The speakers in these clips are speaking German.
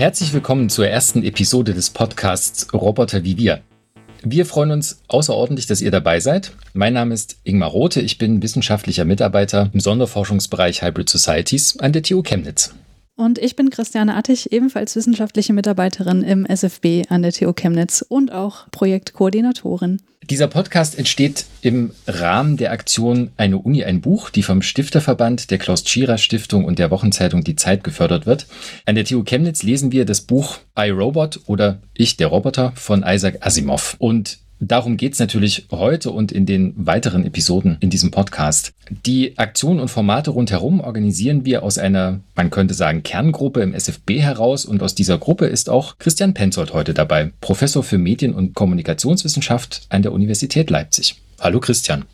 Herzlich willkommen zur ersten Episode des Podcasts Roboter wie wir. Wir freuen uns außerordentlich, dass ihr dabei seid. Mein Name ist Ingmar Rote, ich bin wissenschaftlicher Mitarbeiter im Sonderforschungsbereich Hybrid Societies an der TU Chemnitz. Und ich bin Christiane Attich, ebenfalls wissenschaftliche Mitarbeiterin im SFB an der TU Chemnitz und auch Projektkoordinatorin. Dieser Podcast entsteht im Rahmen der Aktion Eine Uni, ein Buch, die vom Stifterverband, der Klaus Tschira Stiftung und der Wochenzeitung Die Zeit gefördert wird. An der TU Chemnitz lesen wir das Buch iRobot oder Ich, der Roboter von Isaac Asimov. Und Darum geht es natürlich heute und in den weiteren Episoden in diesem Podcast. Die Aktionen und Formate rundherum organisieren wir aus einer, man könnte sagen, Kerngruppe im SFB heraus und aus dieser Gruppe ist auch Christian Penzold heute dabei, Professor für Medien- und Kommunikationswissenschaft an der Universität Leipzig. Hallo Christian.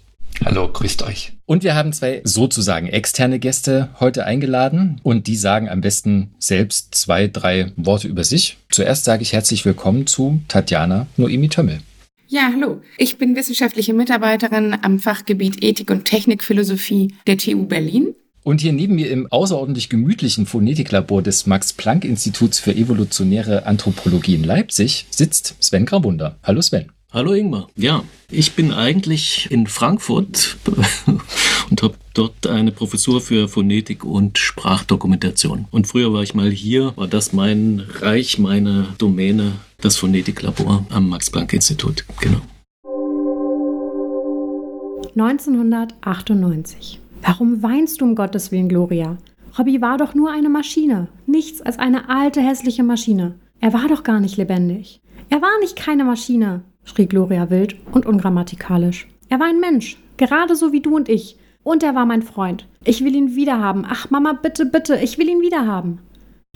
Hallo, grüßt euch. Und wir haben zwei sozusagen externe Gäste heute eingeladen und die sagen am besten selbst zwei, drei Worte über sich. Zuerst sage ich herzlich willkommen zu Tatjana Noemi Tömmel. Ja, hallo. Ich bin wissenschaftliche Mitarbeiterin am Fachgebiet Ethik und Technikphilosophie der TU Berlin. Und hier neben mir im außerordentlich gemütlichen Phonetiklabor des Max-Planck-Instituts für evolutionäre Anthropologie in Leipzig sitzt Sven Grabunder. Hallo Sven. Hallo Ingmar. Ja, ich bin eigentlich in Frankfurt und habe dort eine Professur für Phonetik und Sprachdokumentation. Und früher war ich mal hier, war das mein Reich, meine Domäne, das Phonetiklabor am Max-Planck-Institut. Genau. 1998. Warum weinst du um Gottes Willen, Gloria? Robby war doch nur eine Maschine, nichts als eine alte, hässliche Maschine. Er war doch gar nicht lebendig. Er war nicht keine Maschine, schrie Gloria wild und ungrammatikalisch. Er war ein Mensch, gerade so wie du und ich. Und er war mein Freund. Ich will ihn wiederhaben. Ach, Mama, bitte, bitte, ich will ihn wiederhaben.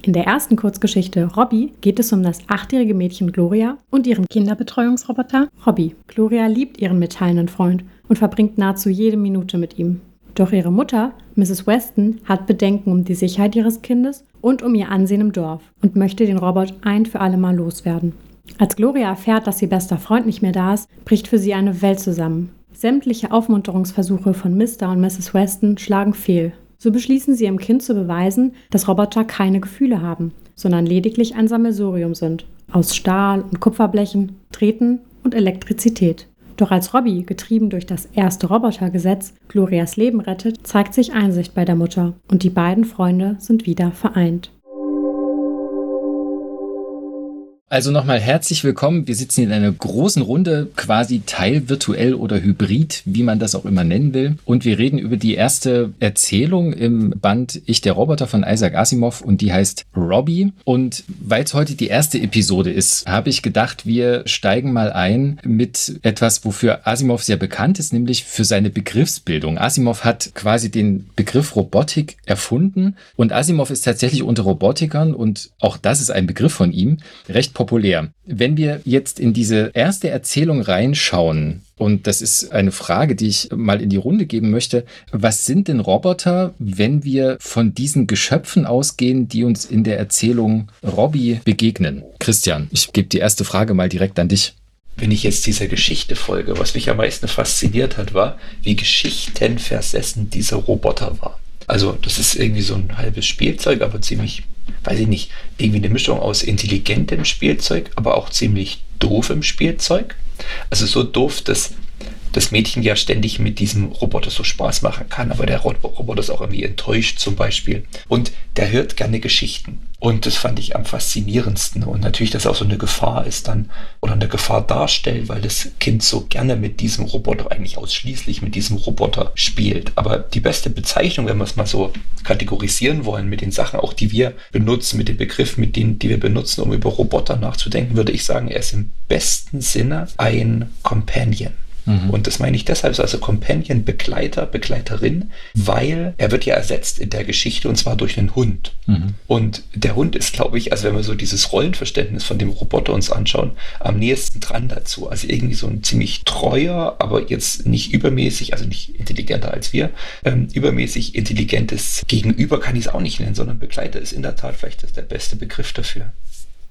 In der ersten Kurzgeschichte Robby geht es um das achtjährige Mädchen Gloria und ihren Kinderbetreuungsroboter Robby. Gloria liebt ihren mitteilenden Freund und verbringt nahezu jede Minute mit ihm. Doch ihre Mutter, Mrs. Weston, hat Bedenken um die Sicherheit ihres Kindes und um ihr Ansehen im Dorf und möchte den Robot ein für alle Mal loswerden. Als Gloria erfährt, dass ihr bester Freund nicht mehr da ist, bricht für sie eine Welt zusammen. Sämtliche Aufmunterungsversuche von Mr. und Mrs. Weston schlagen fehl. So beschließen sie ihrem Kind zu beweisen, dass Roboter keine Gefühle haben, sondern lediglich ein Sammelsurium sind. Aus Stahl und Kupferblechen, Treten und Elektrizität. Doch als Robbie, getrieben durch das erste Robotergesetz, Glorias Leben rettet, zeigt sich Einsicht bei der Mutter und die beiden Freunde sind wieder vereint. Also nochmal herzlich willkommen. Wir sitzen in einer großen Runde, quasi teilvirtuell oder hybrid, wie man das auch immer nennen will. Und wir reden über die erste Erzählung im Band Ich der Roboter von Isaac Asimov und die heißt Robbie. Und weil es heute die erste Episode ist, habe ich gedacht, wir steigen mal ein mit etwas, wofür Asimov sehr bekannt ist, nämlich für seine Begriffsbildung. Asimov hat quasi den Begriff Robotik erfunden und Asimov ist tatsächlich unter Robotikern und auch das ist ein Begriff von ihm, recht populär. Wenn wir jetzt in diese erste Erzählung reinschauen, und das ist eine Frage, die ich mal in die Runde geben möchte. Was sind denn Roboter, wenn wir von diesen Geschöpfen ausgehen, die uns in der Erzählung Robbie begegnen? Christian, ich gebe die erste Frage mal direkt an dich. Wenn ich jetzt dieser Geschichte folge, was mich am meisten fasziniert hat, war, wie geschichtenversessen dieser Roboter war. Also, das ist irgendwie so ein halbes Spielzeug, aber ziemlich weiß ich nicht, irgendwie eine Mischung aus intelligentem Spielzeug, aber auch ziemlich doofem Spielzeug. Also so doof, dass das Mädchen ja ständig mit diesem Roboter so Spaß machen kann, aber der Roboter ist auch irgendwie enttäuscht zum Beispiel. Und der hört gerne Geschichten. Und das fand ich am faszinierendsten. Und natürlich, dass auch so eine Gefahr ist dann oder eine Gefahr darstellt, weil das Kind so gerne mit diesem Roboter, eigentlich ausschließlich mit diesem Roboter spielt. Aber die beste Bezeichnung, wenn wir es mal so kategorisieren wollen mit den Sachen, auch die wir benutzen, mit den Begriffen, mit denen, die wir benutzen, um über Roboter nachzudenken, würde ich sagen, er ist im besten Sinne ein Companion. Mhm. Und das meine ich deshalb, also Companion, Begleiter, Begleiterin, weil er wird ja ersetzt in der Geschichte und zwar durch einen Hund. Mhm. Und der Hund ist, glaube ich, also wenn wir so dieses Rollenverständnis von dem Roboter uns anschauen, am nächsten dran dazu. Also irgendwie so ein ziemlich treuer, aber jetzt nicht übermäßig, also nicht intelligenter als wir, ähm, übermäßig intelligentes Gegenüber kann ich es auch nicht nennen, sondern Begleiter ist in der Tat vielleicht der beste Begriff dafür.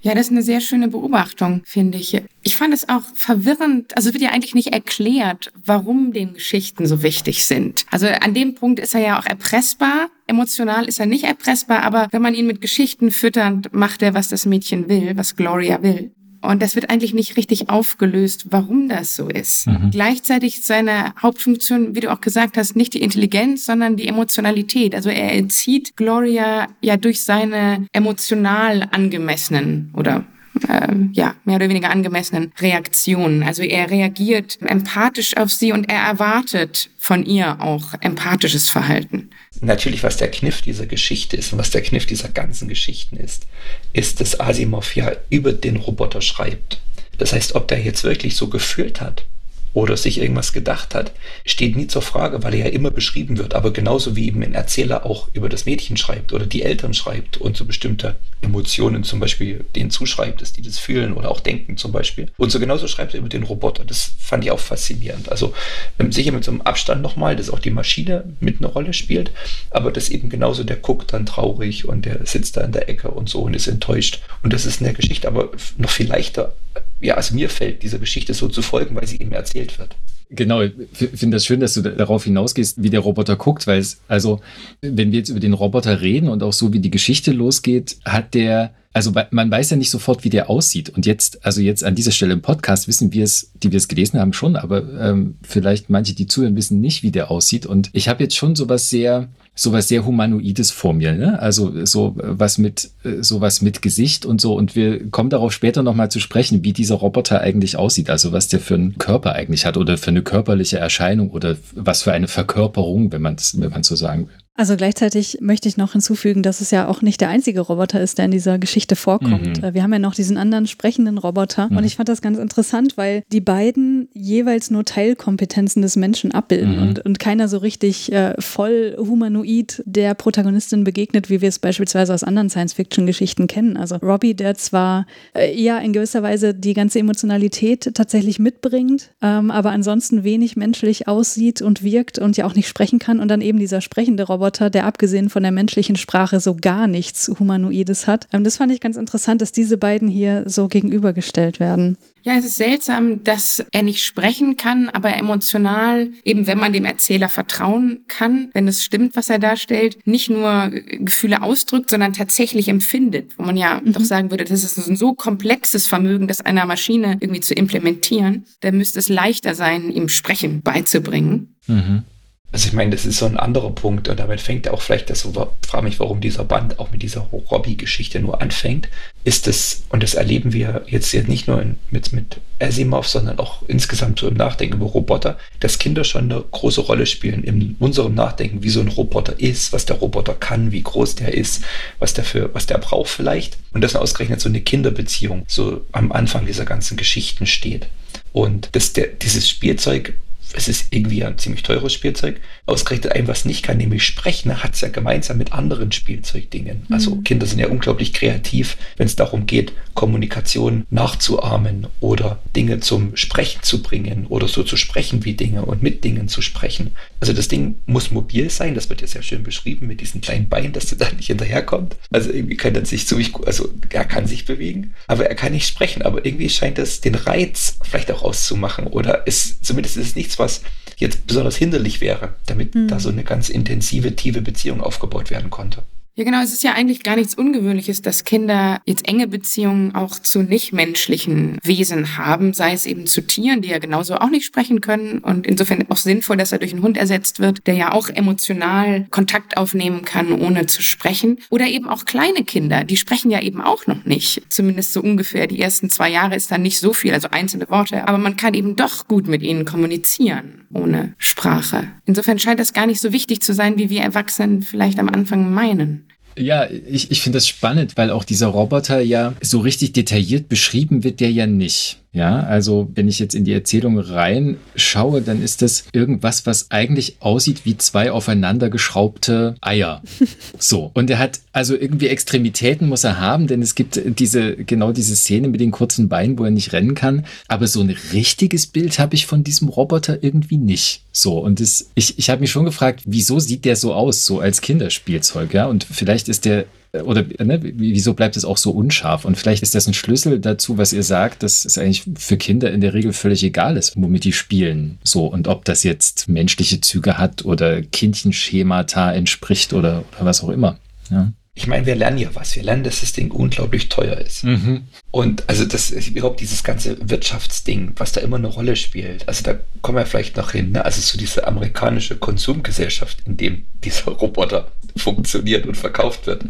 Ja, das ist eine sehr schöne Beobachtung, finde ich. Ich fand es auch verwirrend, also wird ja eigentlich nicht erklärt, warum den Geschichten so wichtig sind. Also an dem Punkt ist er ja auch erpressbar. Emotional ist er nicht erpressbar, aber wenn man ihn mit Geschichten füttert, macht er, was das Mädchen will, was Gloria will. Und das wird eigentlich nicht richtig aufgelöst, warum das so ist. Mhm. Gleichzeitig seine Hauptfunktion, wie du auch gesagt hast, nicht die Intelligenz, sondern die Emotionalität. Also er entzieht Gloria ja durch seine emotional angemessenen oder äh, ja, mehr oder weniger angemessenen Reaktionen. Also er reagiert empathisch auf sie und er erwartet von ihr auch empathisches Verhalten. Natürlich, was der Kniff dieser Geschichte ist und was der Kniff dieser ganzen Geschichten ist, ist, dass Asimov ja über den Roboter schreibt. Das heißt, ob der jetzt wirklich so gefühlt hat, oder sich irgendwas gedacht hat, steht nie zur Frage, weil er ja immer beschrieben wird. Aber genauso wie eben ein Erzähler auch über das Mädchen schreibt oder die Eltern schreibt und so bestimmte Emotionen zum Beispiel denen zuschreibt, dass die das fühlen oder auch denken zum Beispiel. Und so genauso schreibt er über den Roboter. Das fand ich auch faszinierend. Also ähm, sicher mit so einem Abstand nochmal, dass auch die Maschine mit eine Rolle spielt, aber dass eben genauso der guckt dann traurig und der sitzt da in der Ecke und so und ist enttäuscht. Und das ist in der Geschichte aber noch viel leichter ja, also mir fällt dieser Geschichte so zu folgen, weil sie eben erzählt wird. Genau, ich finde das schön, dass du darauf hinausgehst, wie der Roboter guckt, weil es, also, wenn wir jetzt über den Roboter reden und auch so, wie die Geschichte losgeht, hat der, also man weiß ja nicht sofort, wie der aussieht. Und jetzt, also jetzt an dieser Stelle im Podcast wissen wir es, die wir es gelesen haben, schon, aber ähm, vielleicht manche, die zuhören, wissen nicht, wie der aussieht. Und ich habe jetzt schon sowas sehr, sowas sehr Humanoides vor mir, ne? Also so was mit sowas mit Gesicht und so. Und wir kommen darauf später nochmal zu sprechen, wie dieser Roboter eigentlich aussieht, also was der für einen Körper eigentlich hat oder für eine körperliche Erscheinung oder was für eine Verkörperung, wenn man es wenn man so sagen will. Also gleichzeitig möchte ich noch hinzufügen, dass es ja auch nicht der einzige Roboter ist, der in dieser Geschichte vorkommt. Mhm. Äh, wir haben ja noch diesen anderen sprechenden Roboter. Mhm. Und ich fand das ganz interessant, weil die beiden jeweils nur Teilkompetenzen des Menschen abbilden mhm. und, und keiner so richtig äh, voll humanoid der Protagonistin begegnet, wie wir es beispielsweise aus anderen Science-Fiction-Geschichten kennen. Also Robbie, der zwar äh, eher in gewisser Weise die ganze Emotionalität tatsächlich mitbringt, ähm, aber ansonsten wenig menschlich aussieht und wirkt und ja auch nicht sprechen kann. Und dann eben dieser sprechende Roboter, Roboter, der abgesehen von der menschlichen Sprache so gar nichts Humanoides hat. Ähm, das fand ich ganz interessant, dass diese beiden hier so gegenübergestellt werden. Ja, es ist seltsam, dass er nicht sprechen kann, aber emotional, eben wenn man dem Erzähler vertrauen kann, wenn es stimmt, was er darstellt, nicht nur Gefühle ausdrückt, sondern tatsächlich empfindet, wo man ja mhm. doch sagen würde, das ist ein so komplexes Vermögen, das einer Maschine irgendwie zu implementieren, dann müsste es leichter sein, ihm Sprechen beizubringen. Mhm. Also ich meine, das ist so ein anderer Punkt und damit fängt auch vielleicht das frage mich, warum dieser Band auch mit dieser Robbie-Geschichte nur anfängt, ist es, und das erleben wir jetzt nicht nur in, mit, mit Asimov, sondern auch insgesamt so im Nachdenken über Roboter, dass Kinder schon eine große Rolle spielen in unserem Nachdenken, wie so ein Roboter ist, was der Roboter kann, wie groß der ist, was der für, was der braucht vielleicht. Und dass ausgerechnet so eine Kinderbeziehung so am Anfang dieser ganzen Geschichten steht. Und dass der, dieses Spielzeug es ist irgendwie ein ziemlich teures Spielzeug. Ausgerechnet ein, was nicht kann, nämlich sprechen, hat es ja gemeinsam mit anderen Spielzeugdingen. Mhm. Also Kinder sind ja unglaublich kreativ, wenn es darum geht, Kommunikation nachzuahmen oder Dinge zum Sprechen zu bringen oder so zu sprechen wie Dinge und mit Dingen zu sprechen. Also das Ding muss mobil sein, das wird ja sehr schön beschrieben mit diesen kleinen Beinen, dass du da nicht hinterherkommt. Also irgendwie kann er sich ziemlich, also er kann sich bewegen, aber er kann nicht sprechen. Aber irgendwie scheint das den Reiz vielleicht auch auszumachen oder ist, zumindest ist es nichts, was jetzt besonders hinderlich wäre, damit mhm. da so eine ganz intensive, tiefe Beziehung aufgebaut werden konnte. Ja, genau. Es ist ja eigentlich gar nichts Ungewöhnliches, dass Kinder jetzt enge Beziehungen auch zu nichtmenschlichen Wesen haben, sei es eben zu Tieren, die ja genauso auch nicht sprechen können und insofern auch sinnvoll, dass er durch einen Hund ersetzt wird, der ja auch emotional Kontakt aufnehmen kann, ohne zu sprechen. Oder eben auch kleine Kinder, die sprechen ja eben auch noch nicht. Zumindest so ungefähr. Die ersten zwei Jahre ist dann nicht so viel, also einzelne Worte, aber man kann eben doch gut mit ihnen kommunizieren ohne Sprache. Insofern scheint das gar nicht so wichtig zu sein, wie wir Erwachsenen vielleicht am Anfang meinen. Ja, ich, ich finde das spannend, weil auch dieser Roboter ja so richtig detailliert beschrieben wird, der ja nicht. Ja, also wenn ich jetzt in die Erzählung reinschaue, dann ist das irgendwas, was eigentlich aussieht wie zwei aufeinander geschraubte Eier. So. Und er hat also irgendwie Extremitäten muss er haben, denn es gibt diese, genau diese Szene mit den kurzen Beinen, wo er nicht rennen kann. Aber so ein richtiges Bild habe ich von diesem Roboter irgendwie nicht. So. Und das, ich, ich habe mich schon gefragt, wieso sieht der so aus, so als Kinderspielzeug, ja? Und vielleicht ist der oder ne, wieso bleibt es auch so unscharf? Und vielleicht ist das ein Schlüssel dazu, was ihr sagt, dass es eigentlich für Kinder in der Regel völlig egal ist, womit die spielen. So, und ob das jetzt menschliche Züge hat oder Kindchenschemata entspricht oder, oder was auch immer. Ja ich meine, wir lernen ja was. Wir lernen, dass das Ding unglaublich teuer ist. Mhm. Und also das ist überhaupt dieses ganze Wirtschaftsding, was da immer eine Rolle spielt. Also da kommen wir vielleicht noch hin. Ne? Also so diese amerikanische Konsumgesellschaft, in dem dieser Roboter funktioniert und verkauft wird.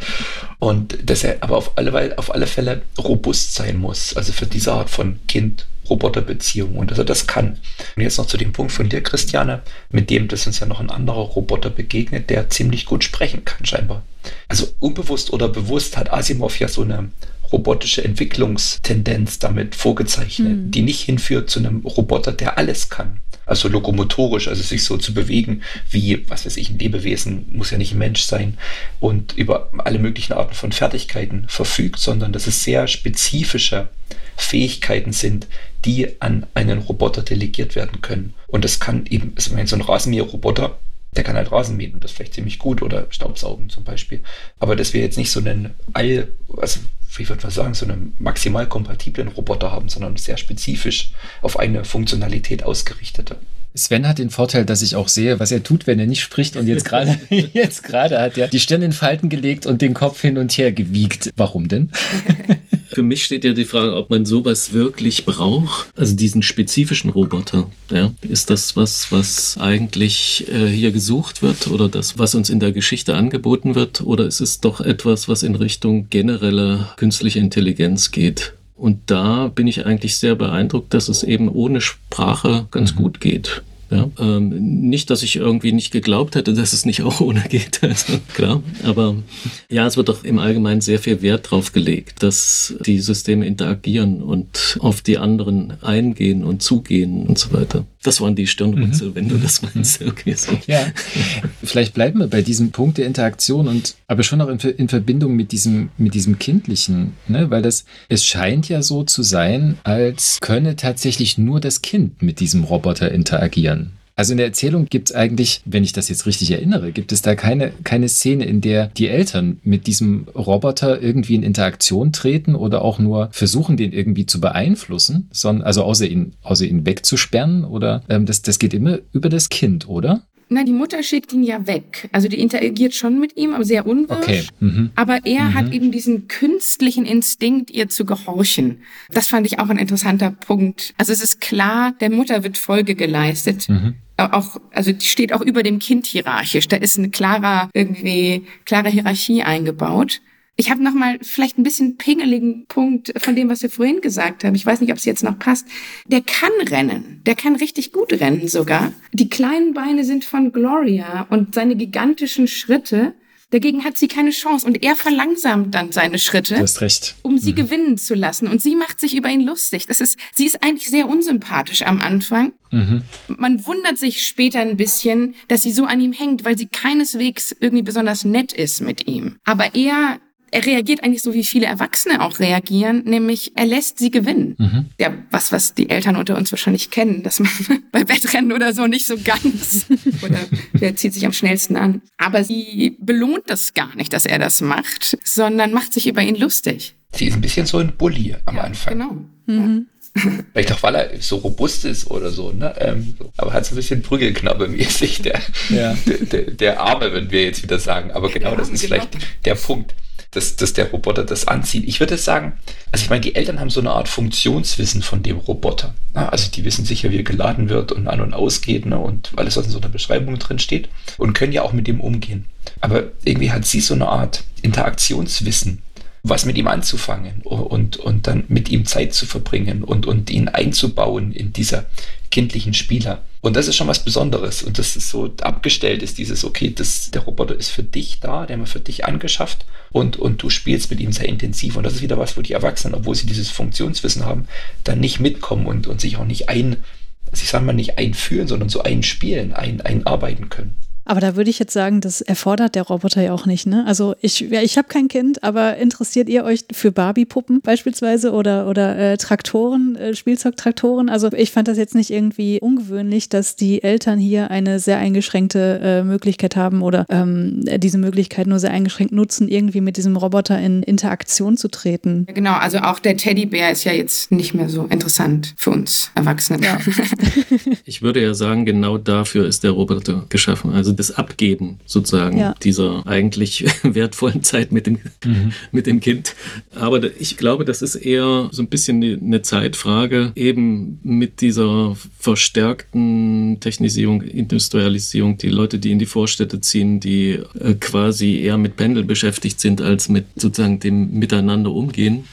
Und dass er aber auf alle, auf alle Fälle robust sein muss. Also für diese Art von Kind Roboterbeziehung und dass er das kann. Und jetzt noch zu dem Punkt von dir, Christiane, mit dem, dass uns ja noch ein anderer Roboter begegnet, der ziemlich gut sprechen kann, scheinbar. Also unbewusst oder bewusst hat Asimov ja so eine robotische Entwicklungstendenz damit vorgezeichnet, mhm. die nicht hinführt zu einem Roboter, der alles kann. Also lokomotorisch, also sich so zu bewegen, wie, was weiß ich, ein Lebewesen, muss ja nicht ein Mensch sein, und über alle möglichen Arten von Fertigkeiten verfügt, sondern dass es sehr spezifische Fähigkeiten sind, die an einen Roboter delegiert werden können. Und das kann eben, also ich meine, so ein Rasenmäher-Roboter, der kann halt Rasen mähen und das vielleicht ziemlich gut oder Staubsaugen zum Beispiel. Aber dass wir jetzt nicht so einen All, also wie würde man sagen, so einen maximal kompatiblen Roboter haben, sondern sehr spezifisch auf eine Funktionalität ausgerichtete. Sven hat den Vorteil, dass ich auch sehe, was er tut, wenn er nicht spricht. Und jetzt gerade, jetzt gerade hat er die Stirn in Falten gelegt und den Kopf hin und her gewiegt. Warum denn? Für mich steht ja die Frage, ob man sowas wirklich braucht. Also diesen spezifischen Roboter. Ja? Ist das was, was eigentlich äh, hier gesucht wird oder das, was uns in der Geschichte angeboten wird? Oder ist es doch etwas, was in Richtung genereller künstliche Intelligenz geht? Und da bin ich eigentlich sehr beeindruckt, dass es eben ohne Sprache ganz mhm. gut geht. Ja, ähm, nicht, dass ich irgendwie nicht geglaubt hätte, dass es nicht auch ohne geht. Also, klar. Aber ja, es wird doch im Allgemeinen sehr viel Wert drauf gelegt, dass die Systeme interagieren und auf die anderen eingehen und zugehen und so weiter. Das waren die Stirnrunzel, mhm. wenn du das meinst. Okay, so. Ja, vielleicht bleiben wir bei diesem Punkt der Interaktion und aber schon auch in, in Verbindung mit diesem, mit diesem Kindlichen, ne? weil das, es scheint ja so zu sein, als könne tatsächlich nur das Kind mit diesem Roboter interagieren. Also in der Erzählung gibt es eigentlich, wenn ich das jetzt richtig erinnere, gibt es da keine, keine Szene, in der die Eltern mit diesem Roboter irgendwie in Interaktion treten oder auch nur versuchen, den irgendwie zu beeinflussen, sondern also außer ihn, außer ihn wegzusperren oder ähm, das, das geht immer über das Kind, oder? Na, die Mutter schickt ihn ja weg. Also die interagiert schon mit ihm, aber sehr unwirsch. Okay. Mhm. Aber er mhm. hat eben diesen künstlichen Instinkt, ihr zu gehorchen. Das fand ich auch ein interessanter Punkt. Also es ist klar, der Mutter wird Folge geleistet. Mhm. Auch, also die steht auch über dem Kind hierarchisch. Da ist eine klarer, irgendwie, klare Hierarchie eingebaut. Ich habe noch mal vielleicht ein bisschen pingeligen Punkt von dem, was wir vorhin gesagt haben. Ich weiß nicht, ob es jetzt noch passt. Der kann rennen. Der kann richtig gut rennen sogar. Die kleinen Beine sind von Gloria und seine gigantischen Schritte Dagegen hat sie keine Chance und er verlangsamt dann seine Schritte, du hast recht. um sie mhm. gewinnen zu lassen. Und sie macht sich über ihn lustig. Das ist, sie ist eigentlich sehr unsympathisch am Anfang. Mhm. Man wundert sich später ein bisschen, dass sie so an ihm hängt, weil sie keineswegs irgendwie besonders nett ist mit ihm. Aber er er reagiert eigentlich so, wie viele Erwachsene auch reagieren, nämlich er lässt sie gewinnen. Mhm. Ja, was, was die Eltern unter uns wahrscheinlich kennen, dass man bei Wettrennen oder so nicht so ganz oder wer zieht sich am schnellsten an. Aber sie belohnt das gar nicht, dass er das macht, sondern macht sich über ihn lustig. Sie ist ein bisschen so ein Bully am ja, Anfang. Genau. Mhm. Vielleicht auch, weil er so robust ist oder so, ne? Ähm, aber hat so ein bisschen Prügelknabe-mäßig, der, ja. der, der, der, Arme, wenn wir jetzt wieder sagen. Aber genau, das ist genau. vielleicht der Punkt dass, dass der Roboter das anzieht. Ich würde sagen, also ich meine, die Eltern haben so eine Art Funktionswissen von dem Roboter. Also die wissen sicher, wie er geladen wird und an und ausgeht ne? und alles, was in so einer Beschreibung drin steht und können ja auch mit dem umgehen. Aber irgendwie hat sie so eine Art Interaktionswissen was mit ihm anzufangen und, und dann mit ihm Zeit zu verbringen und, und ihn einzubauen in dieser kindlichen Spieler. Und das ist schon was Besonderes. Und das ist so abgestellt ist dieses, okay, das, der Roboter ist für dich da, der haben wir für dich angeschafft und, und du spielst mit ihm sehr intensiv. Und das ist wieder was, wo die Erwachsenen, obwohl sie dieses Funktionswissen haben, dann nicht mitkommen und, und sich auch nicht ein, also ich sage mal nicht einführen, sondern so einspielen, ein, einarbeiten können. Aber da würde ich jetzt sagen, das erfordert der Roboter ja auch nicht. Ne? Also ich, ja, ich habe kein Kind, aber interessiert ihr euch für Barbie-Puppen beispielsweise oder, oder äh, Traktoren, äh, Spielzeugtraktoren? Also ich fand das jetzt nicht irgendwie ungewöhnlich, dass die Eltern hier eine sehr eingeschränkte äh, Möglichkeit haben oder ähm, diese Möglichkeit nur sehr eingeschränkt nutzen, irgendwie mit diesem Roboter in Interaktion zu treten. Genau, also auch der Teddybär ist ja jetzt nicht mehr so interessant für uns Erwachsene. Ja. ich würde ja sagen, genau dafür ist der Roboter geschaffen. Also das Abgeben sozusagen ja. dieser eigentlich wertvollen Zeit mit dem, mhm. mit dem Kind. Aber ich glaube, das ist eher so ein bisschen eine Zeitfrage, eben mit dieser verstärkten Technisierung, Industrialisierung, die Leute, die in die Vorstädte ziehen, die äh, quasi eher mit Pendeln beschäftigt sind, als mit sozusagen dem Miteinander umgehen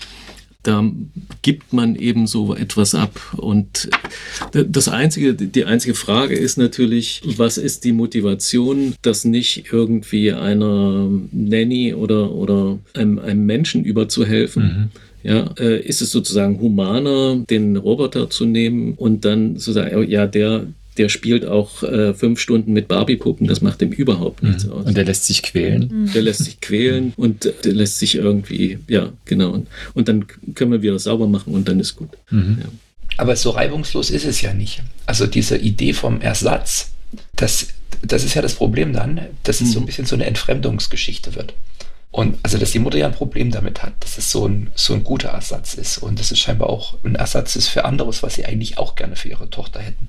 da gibt man eben so etwas ab. Und das einzige, die einzige Frage ist natürlich, was ist die Motivation, das nicht irgendwie einer Nanny oder, oder einem, einem Menschen überzuhelfen? Mhm. Ja, äh, ist es sozusagen humaner, den Roboter zu nehmen und dann zu sagen, ja, der, der spielt auch äh, fünf Stunden mit Barbie-Puppen, das macht ihm überhaupt nichts mhm. aus. Und der lässt sich quälen. Mhm. Der lässt sich quälen und der lässt sich irgendwie, ja, genau. Und, und dann können wir wieder sauber machen und dann ist gut. Mhm. Ja. Aber so reibungslos ist es ja nicht. Also diese Idee vom Ersatz, das, das ist ja das Problem dann, dass es so ein mhm. bisschen so eine Entfremdungsgeschichte wird. Und also, dass die Mutter ja ein Problem damit hat, dass es so ein, so ein guter Ersatz ist und dass es scheinbar auch ein Ersatz ist für anderes, was sie eigentlich auch gerne für ihre Tochter hätten.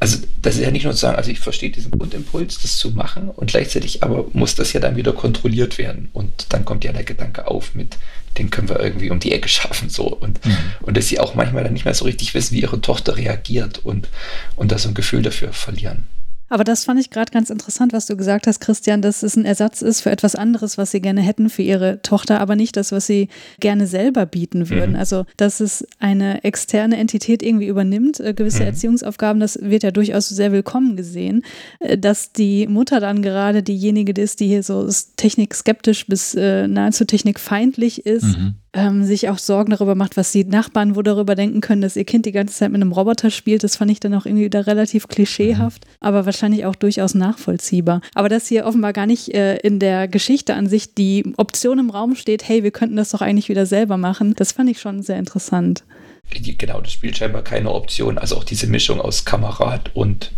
Also das ist ja nicht nur zu sagen, also ich verstehe diesen Grundimpuls, das zu machen und gleichzeitig aber muss das ja dann wieder kontrolliert werden und dann kommt ja der Gedanke auf mit, den können wir irgendwie um die Ecke schaffen so und, mhm. und dass sie auch manchmal dann nicht mehr so richtig wissen, wie ihre Tochter reagiert und, und da so ein Gefühl dafür verlieren. Aber das fand ich gerade ganz interessant, was du gesagt hast, Christian, dass es ein Ersatz ist für etwas anderes, was sie gerne hätten für ihre Tochter, aber nicht das, was sie gerne selber bieten würden. Mhm. Also, dass es eine externe Entität irgendwie übernimmt, äh, gewisse mhm. Erziehungsaufgaben, das wird ja durchaus sehr willkommen gesehen. Äh, dass die Mutter dann gerade diejenige ist, die hier so technikskeptisch bis äh, nahezu technikfeindlich ist. Mhm ähm, sich auch Sorgen darüber macht, was die Nachbarn wohl darüber denken können, dass ihr Kind die ganze Zeit mit einem Roboter spielt. Das fand ich dann auch irgendwie wieder relativ klischeehaft, mhm. aber wahrscheinlich auch durchaus nachvollziehbar. Aber dass hier offenbar gar nicht äh, in der Geschichte an sich die Option im Raum steht, hey, wir könnten das doch eigentlich wieder selber machen, das fand ich schon sehr interessant. Genau, das spielt scheinbar keine Option. Also auch diese Mischung aus Kamerad und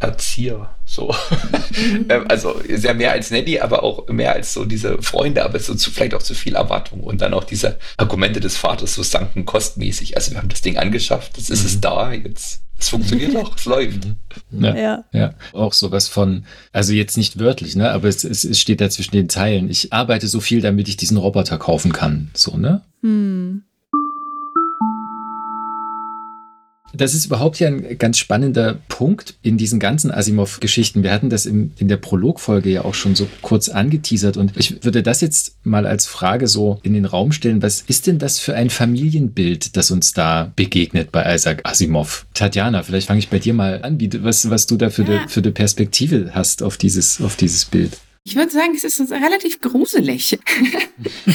Erzieher. So. Mhm. Ähm, also ist ja mehr als Nanny, aber auch mehr als so diese Freunde, aber so zu, vielleicht auch zu viel Erwartung. Und dann auch diese Argumente des Vaters so sanken kostmäßig. Also wir haben das Ding angeschafft, jetzt ist mhm. es da, jetzt es funktioniert doch, es läuft. Mhm. Ja, ja. ja, auch sowas von, also jetzt nicht wörtlich, ne, aber es, es, es steht da zwischen den Zeilen. Ich arbeite so viel, damit ich diesen Roboter kaufen kann. So, ne? Hm. Das ist überhaupt ja ein ganz spannender Punkt in diesen ganzen Asimov-Geschichten. Wir hatten das im, in der Prologfolge ja auch schon so kurz angeteasert und ich würde das jetzt mal als Frage so in den Raum stellen. Was ist denn das für ein Familienbild, das uns da begegnet bei Isaac Asimov? Tatjana, vielleicht fange ich bei dir mal an, wie, was, was du da für, ja. für Perspektive hast auf dieses, auf dieses Bild. Ich würde sagen, es ist relativ gruselig.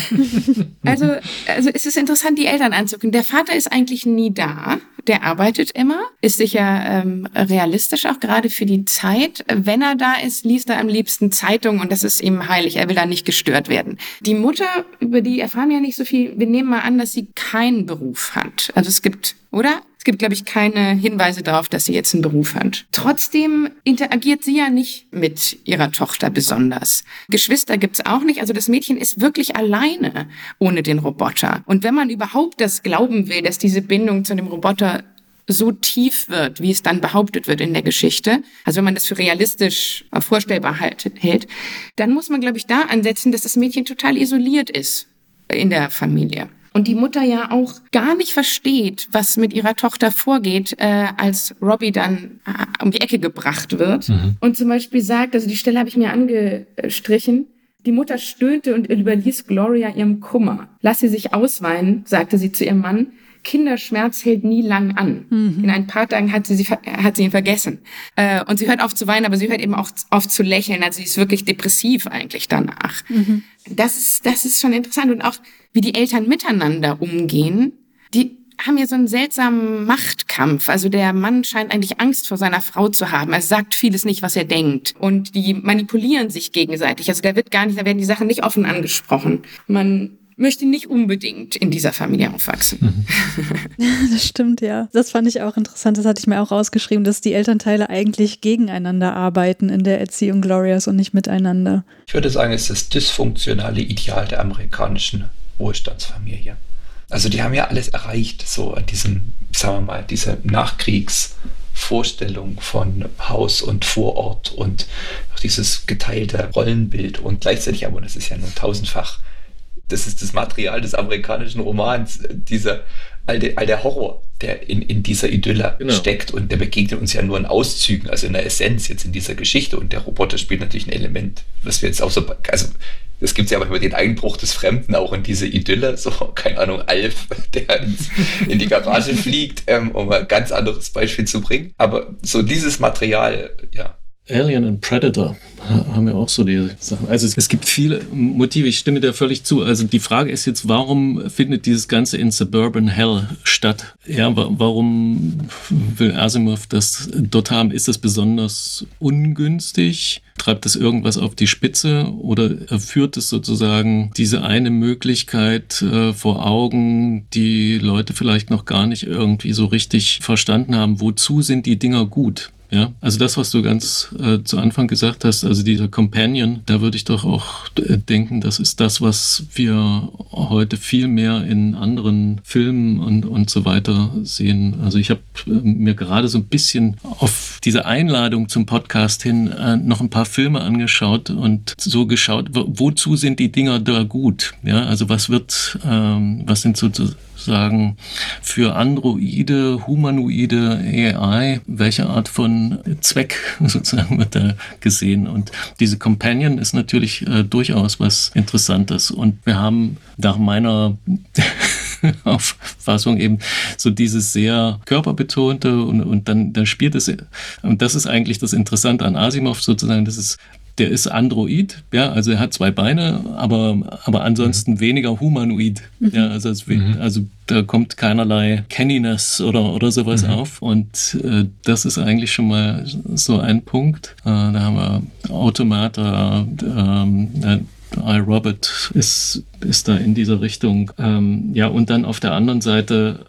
also, also es ist interessant, die Eltern anzugucken. Der Vater ist eigentlich nie da. Der arbeitet immer, ist sicher ähm, realistisch auch gerade für die Zeit. Wenn er da ist, liest er am liebsten Zeitung und das ist ihm heilig. Er will da nicht gestört werden. Die Mutter, über die erfahren wir ja nicht so viel. Wir nehmen mal an, dass sie keinen Beruf hat. Also es gibt, oder? Es gibt, glaube ich, keine Hinweise darauf, dass sie jetzt einen Beruf hat. Trotzdem interagiert sie ja nicht mit ihrer Tochter besonders. Geschwister gibt's auch nicht. Also das Mädchen ist wirklich alleine ohne den Roboter. Und wenn man überhaupt das glauben will, dass diese Bindung zu dem Roboter so tief wird, wie es dann behauptet wird in der Geschichte, also wenn man das für realistisch vorstellbar halt, hält, dann muss man, glaube ich, da ansetzen, dass das Mädchen total isoliert ist in der Familie und die Mutter ja auch gar nicht versteht, was mit ihrer Tochter vorgeht, äh, als Robbie dann äh, um die Ecke gebracht wird mhm. und zum Beispiel sagt, also die Stelle habe ich mir angestrichen, die Mutter stöhnte und überließ Gloria ihrem Kummer. Lass sie sich ausweinen, sagte sie zu ihrem Mann. Kinderschmerz hält nie lang an. Mhm. In ein paar Tagen hat sie, sie, hat sie ihn vergessen. Äh, und sie hört auf zu weinen, aber sie hört eben auch auf zu lächeln. Also sie ist wirklich depressiv eigentlich danach. Mhm. Das, ist, das ist schon interessant. Und auch wie die Eltern miteinander umgehen, die haben ja so einen seltsamen Machtkampf. Also der Mann scheint eigentlich Angst vor seiner Frau zu haben. Er sagt vieles nicht, was er denkt. Und die manipulieren sich gegenseitig. Also da wird gar nicht, da werden die Sachen nicht offen angesprochen. Man möchte nicht unbedingt in dieser Familie aufwachsen. Mhm. das stimmt, ja. Das fand ich auch interessant. Das hatte ich mir auch rausgeschrieben, dass die Elternteile eigentlich gegeneinander arbeiten in der Erziehung Glorias und nicht miteinander. Ich würde sagen, es ist das dysfunktionale Ideal der amerikanischen Wohlstandsfamilie. Also die haben ja alles erreicht, so an diesem, sagen wir mal, diese Nachkriegsvorstellung von Haus und Vorort und dieses geteilte Rollenbild und gleichzeitig aber, das ist ja nur tausendfach das ist das Material des amerikanischen Romans, dieser alte, alte Horror, der in, in dieser Idylle genau. steckt und der begegnet uns ja nur in Auszügen, also in der Essenz jetzt in dieser Geschichte und der Roboter spielt natürlich ein Element, was wir jetzt auch so, also es gibt ja aber über den Einbruch des Fremden auch in diese Idylle, so, keine Ahnung, Alf, der ins, in die Garage fliegt, ähm, um ein ganz anderes Beispiel zu bringen. Aber so dieses Material, ja, Alien und Predator haben ja auch so die Sachen. Also es, es, gibt viele Motive, ich stimme dir völlig zu. Also die Frage ist jetzt, warum findet dieses Ganze in Suburban Hell statt? Ja, warum will Asimov das dort haben? Ist das besonders ungünstig? Treibt das irgendwas auf die Spitze oder führt es sozusagen diese eine Möglichkeit äh, vor Augen, die Leute vielleicht noch gar nicht irgendwie so richtig verstanden haben? Wozu sind die Dinger gut? Ja, also das, was du ganz äh, zu Anfang gesagt hast, also dieser Companion, da würde ich doch auch äh, denken, das ist das, was wir heute viel mehr in anderen Filmen und, und so weiter sehen. Also ich habe äh, mir gerade so ein bisschen auf diese Einladung zum Podcast hin äh, noch ein paar Filme angeschaut und so geschaut, wo, wozu sind die Dinger da gut? Ja, also was wird, ähm, was sind so sagen, für Androide, humanoide AI, welche Art von Zweck sozusagen wird da gesehen? Und diese Companion ist natürlich äh, durchaus was Interessantes. Und wir haben nach meiner Auffassung eben so dieses sehr körperbetonte und, und dann, dann spielt es, und das ist eigentlich das Interessante an Asimov sozusagen, das ist der ist Android, ja, also er hat zwei Beine, aber, aber ansonsten mhm. weniger humanoid. Mhm. Ja, also, es, mhm. also da kommt keinerlei Canniness oder, oder sowas mhm. auf. Und äh, das ist eigentlich schon mal so ein Punkt. Äh, da haben wir Automata, ähm, äh, iRobot ist, ist da in dieser Richtung. Ähm, ja, und dann auf der anderen Seite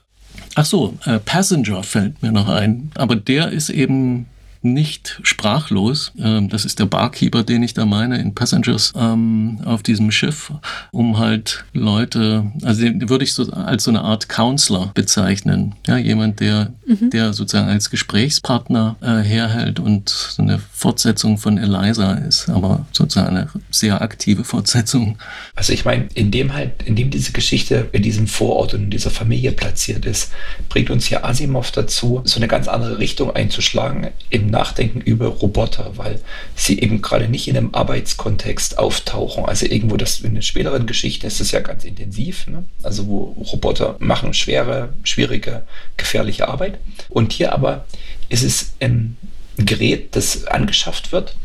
Ach so, äh, Passenger fällt mir noch ein. Aber der ist eben nicht sprachlos. Ähm, das ist der Barkeeper, den ich da meine, in Passengers ähm, auf diesem Schiff, um halt Leute, also den würde ich so als so eine Art Counselor bezeichnen. Ja, jemand, der, mhm. der sozusagen als Gesprächspartner äh, herhält und so eine Fortsetzung von Eliza ist, aber sozusagen eine sehr aktive Fortsetzung. Also ich meine, indem halt, indem diese Geschichte in diesem Vorort und in dieser Familie platziert ist, bringt uns ja Asimov dazu, so eine ganz andere Richtung einzuschlagen im Nachdenken über Roboter, weil sie eben gerade nicht in einem Arbeitskontext auftauchen. Also irgendwo das in den späteren Geschichten ist es ja ganz intensiv, ne? also wo Roboter machen schwere, schwierige, gefährliche Arbeit. Und hier aber ist es ein Gerät, das angeschafft wird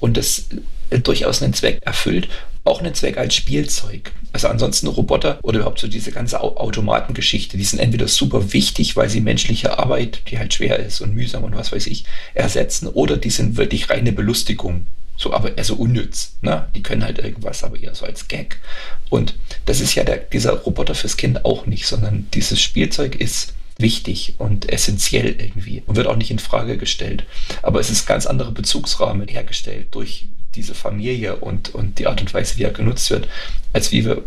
und das durchaus einen Zweck erfüllt auch einen Zweck als Spielzeug. Also ansonsten Roboter oder überhaupt so diese ganze Automatengeschichte, die sind entweder super wichtig, weil sie menschliche Arbeit, die halt schwer ist und mühsam und was weiß ich, ersetzen, oder die sind wirklich reine Belustigung. So, aber eher so unnütz. Ne? Die können halt irgendwas, aber eher so als Gag. Und das ist ja der, dieser Roboter fürs Kind auch nicht, sondern dieses Spielzeug ist wichtig und essentiell irgendwie und wird auch nicht in Frage gestellt. Aber es ist ganz andere Bezugsrahmen hergestellt durch diese Familie und, und die Art und Weise, wie er genutzt wird, als wie wir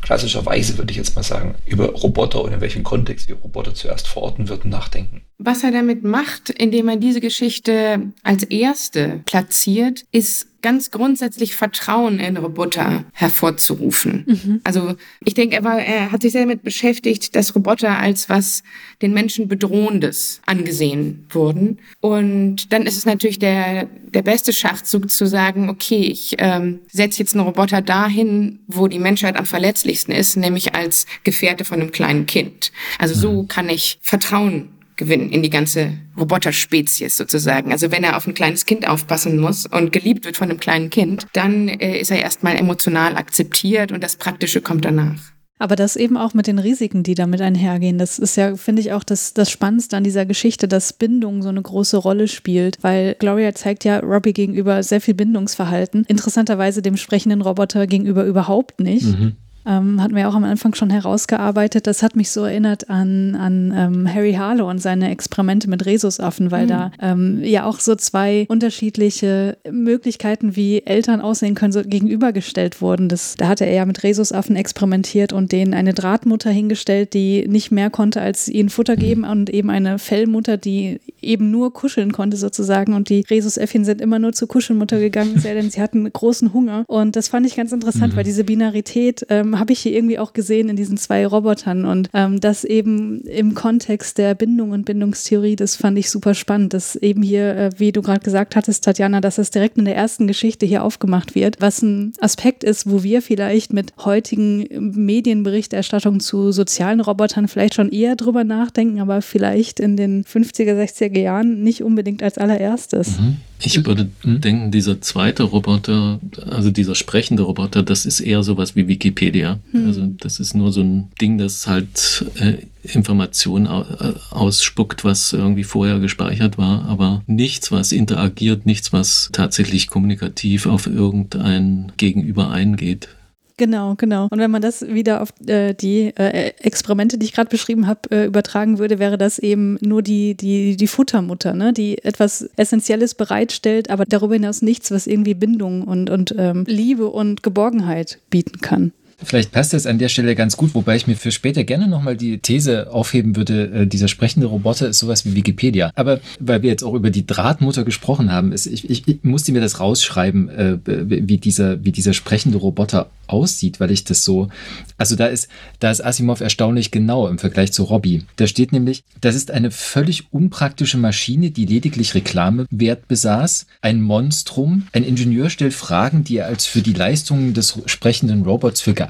klassischerweise, würde ich jetzt mal sagen, über Roboter und in welchem Kontext wir Roboter zuerst verorten würden, nachdenken. Was er damit macht, indem er diese Geschichte als erste platziert, ist ganz grundsätzlich Vertrauen in Roboter hervorzurufen. Mhm. Also ich denke, er, war, er hat sich sehr damit beschäftigt, dass Roboter als was den Menschen bedrohendes angesehen wurden. Und dann ist es natürlich der, der beste Schachzug zu sagen, okay, ich ähm, setze jetzt einen Roboter dahin, wo die Menschheit am verletzlichsten ist, nämlich als Gefährte von einem kleinen Kind. Also so mhm. kann ich Vertrauen gewinnen in die ganze Roboterspezies sozusagen. Also wenn er auf ein kleines Kind aufpassen muss und geliebt wird von einem kleinen Kind, dann äh, ist er erstmal emotional akzeptiert und das Praktische kommt danach. Aber das eben auch mit den Risiken, die damit einhergehen. Das ist ja, finde ich, auch das, das Spannendste an dieser Geschichte, dass Bindung so eine große Rolle spielt, weil Gloria zeigt ja Robbie gegenüber sehr viel Bindungsverhalten. Interessanterweise dem sprechenden Roboter gegenüber überhaupt nicht. Mhm ähm, hatten wir auch am Anfang schon herausgearbeitet. Das hat mich so erinnert an, an ähm, Harry Harlow und seine Experimente mit Rhesusaffen, weil mhm. da ähm, ja auch so zwei unterschiedliche Möglichkeiten, wie Eltern aussehen können, so gegenübergestellt wurden. Das, da hatte er ja mit Rhesusaffen experimentiert und denen eine Drahtmutter hingestellt, die nicht mehr konnte, als ihnen Futter mhm. geben und eben eine Fellmutter, die eben nur kuscheln konnte sozusagen und die Rhesusäffchen sind immer nur zur Kuschelmutter gegangen, denn sie hatten großen Hunger und das fand ich ganz interessant, mhm. weil diese Binarität ähm, habe ich hier irgendwie auch gesehen in diesen zwei Robotern und ähm, das eben im Kontext der Bindung und Bindungstheorie, das fand ich super spannend, dass eben hier, äh, wie du gerade gesagt hattest, Tatjana, dass das direkt in der ersten Geschichte hier aufgemacht wird, was ein Aspekt ist, wo wir vielleicht mit heutigen Medienberichterstattungen zu sozialen Robotern vielleicht schon eher drüber nachdenken, aber vielleicht in den 50er, 60er Jahren nicht unbedingt als allererstes. Mhm. Ich würde denken, dieser zweite Roboter, also dieser sprechende Roboter, das ist eher sowas wie Wikipedia. Hm. Also das ist nur so ein Ding, das halt äh, Informationen äh, ausspuckt, was irgendwie vorher gespeichert war, aber nichts, was interagiert, nichts, was tatsächlich kommunikativ auf irgendein Gegenüber eingeht. Genau, genau. Und wenn man das wieder auf äh, die äh, Experimente, die ich gerade beschrieben habe, äh, übertragen würde, wäre das eben nur die, die, die Futtermutter, ne? die etwas Essentielles bereitstellt, aber darüber hinaus nichts, was irgendwie Bindung und, und ähm, Liebe und Geborgenheit bieten kann. Vielleicht passt das an der Stelle ganz gut, wobei ich mir für später gerne nochmal die These aufheben würde, äh, dieser sprechende Roboter ist sowas wie Wikipedia. Aber weil wir jetzt auch über die Drahtmutter gesprochen haben, ist, ich, ich, ich musste mir das rausschreiben, äh, wie, dieser, wie dieser sprechende Roboter aussieht, weil ich das so, also da ist, da ist Asimov erstaunlich genau im Vergleich zu Robbie. Da steht nämlich, das ist eine völlig unpraktische Maschine, die lediglich Reklamewert besaß, ein Monstrum, ein Ingenieur stellt Fragen, die er als für die Leistungen des sprechenden Robots für geeignet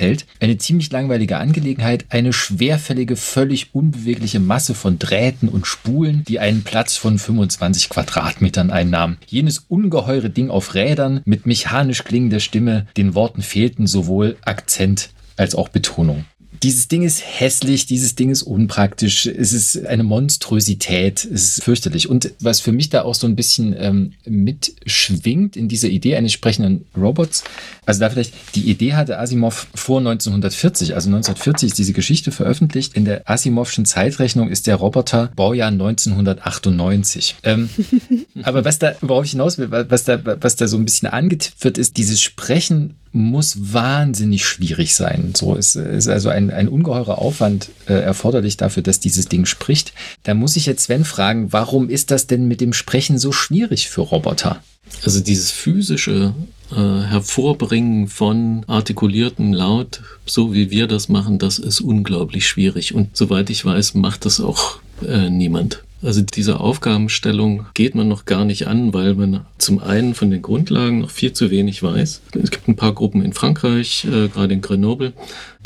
hält, eine ziemlich langweilige Angelegenheit, eine schwerfällige, völlig unbewegliche Masse von Drähten und Spulen, die einen Platz von 25 Quadratmetern einnahm. Jenes ungeheure Ding auf Rädern mit mechanisch klingender Stimme, den Worten fehlten sowohl Akzent als auch Betonung dieses Ding ist hässlich, dieses Ding ist unpraktisch, es ist eine Monstrosität, es ist fürchterlich. Und was für mich da auch so ein bisschen ähm, mitschwingt in dieser Idee eines sprechenden Robots, also da vielleicht die Idee hatte Asimov vor 1940, also 1940 ist diese Geschichte veröffentlicht. In der Asimovschen Zeitrechnung ist der Roboter Baujahr 1998. Ähm, aber was da, worauf ich hinaus will, was da, was da so ein bisschen angetippt wird, ist dieses Sprechen muss wahnsinnig schwierig sein. So ist, ist also ein, ein ungeheurer Aufwand äh, erforderlich dafür, dass dieses Ding spricht. Da muss ich jetzt Sven fragen, warum ist das denn mit dem Sprechen so schwierig für Roboter? Also dieses physische äh, Hervorbringen von artikulierten Laut, so wie wir das machen, das ist unglaublich schwierig. Und soweit ich weiß, macht das auch äh, niemand. Also diese Aufgabenstellung geht man noch gar nicht an, weil man zum einen von den Grundlagen noch viel zu wenig weiß. Es gibt ein paar Gruppen in Frankreich, äh, gerade in Grenoble,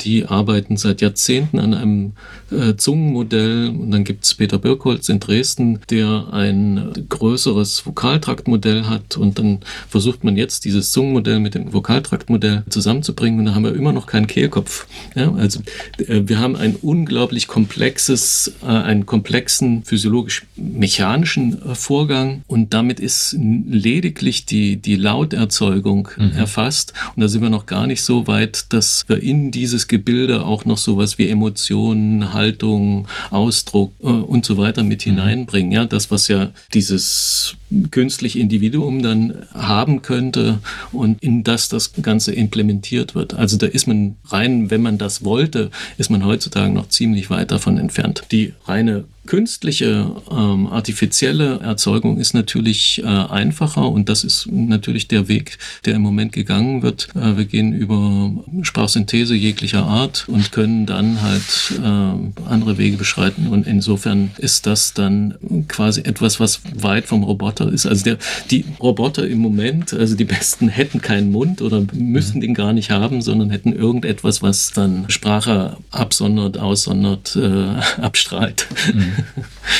die arbeiten seit Jahrzehnten an einem äh, Zungenmodell. Und dann gibt es Peter Birkholz in Dresden, der ein größeres Vokaltraktmodell hat. Und dann versucht man jetzt dieses Zungenmodell mit dem Vokaltraktmodell zusammenzubringen. Und da haben wir immer noch keinen Kehlkopf. Ja, also äh, wir haben ein unglaublich komplexes, äh, einen komplexen physiologisch-mechanischen äh, Vorgang. Und damit ist lediglich die, die Lauterzeugung mhm. erfasst. Und da sind wir noch gar nicht so weit, dass wir in dieses Gebilde auch noch sowas wie Emotionen, Haltung, Ausdruck äh, und so weiter mit mhm. hineinbringen. Ja, das, was ja dieses künstliche Individuum dann haben könnte und in das das Ganze implementiert wird. Also da ist man rein, wenn man das wollte, ist man heutzutage noch ziemlich weit davon entfernt. Die reine künstliche, ähm, artifizielle Erzeugung ist natürlich äh, einfacher und das ist natürlich der Weg, der im Moment gegangen wird. Äh, wir gehen über Sprachsynthese jeglicher Art und können dann halt äh, andere Wege beschreiten und insofern ist das dann quasi etwas, was weit vom Roboter Roboter ist. Also der, die Roboter im Moment, also die besten hätten keinen Mund oder müssten mhm. den gar nicht haben, sondern hätten irgendetwas, was dann Sprache absondert, aussondert, äh, abstrahlt. Mhm.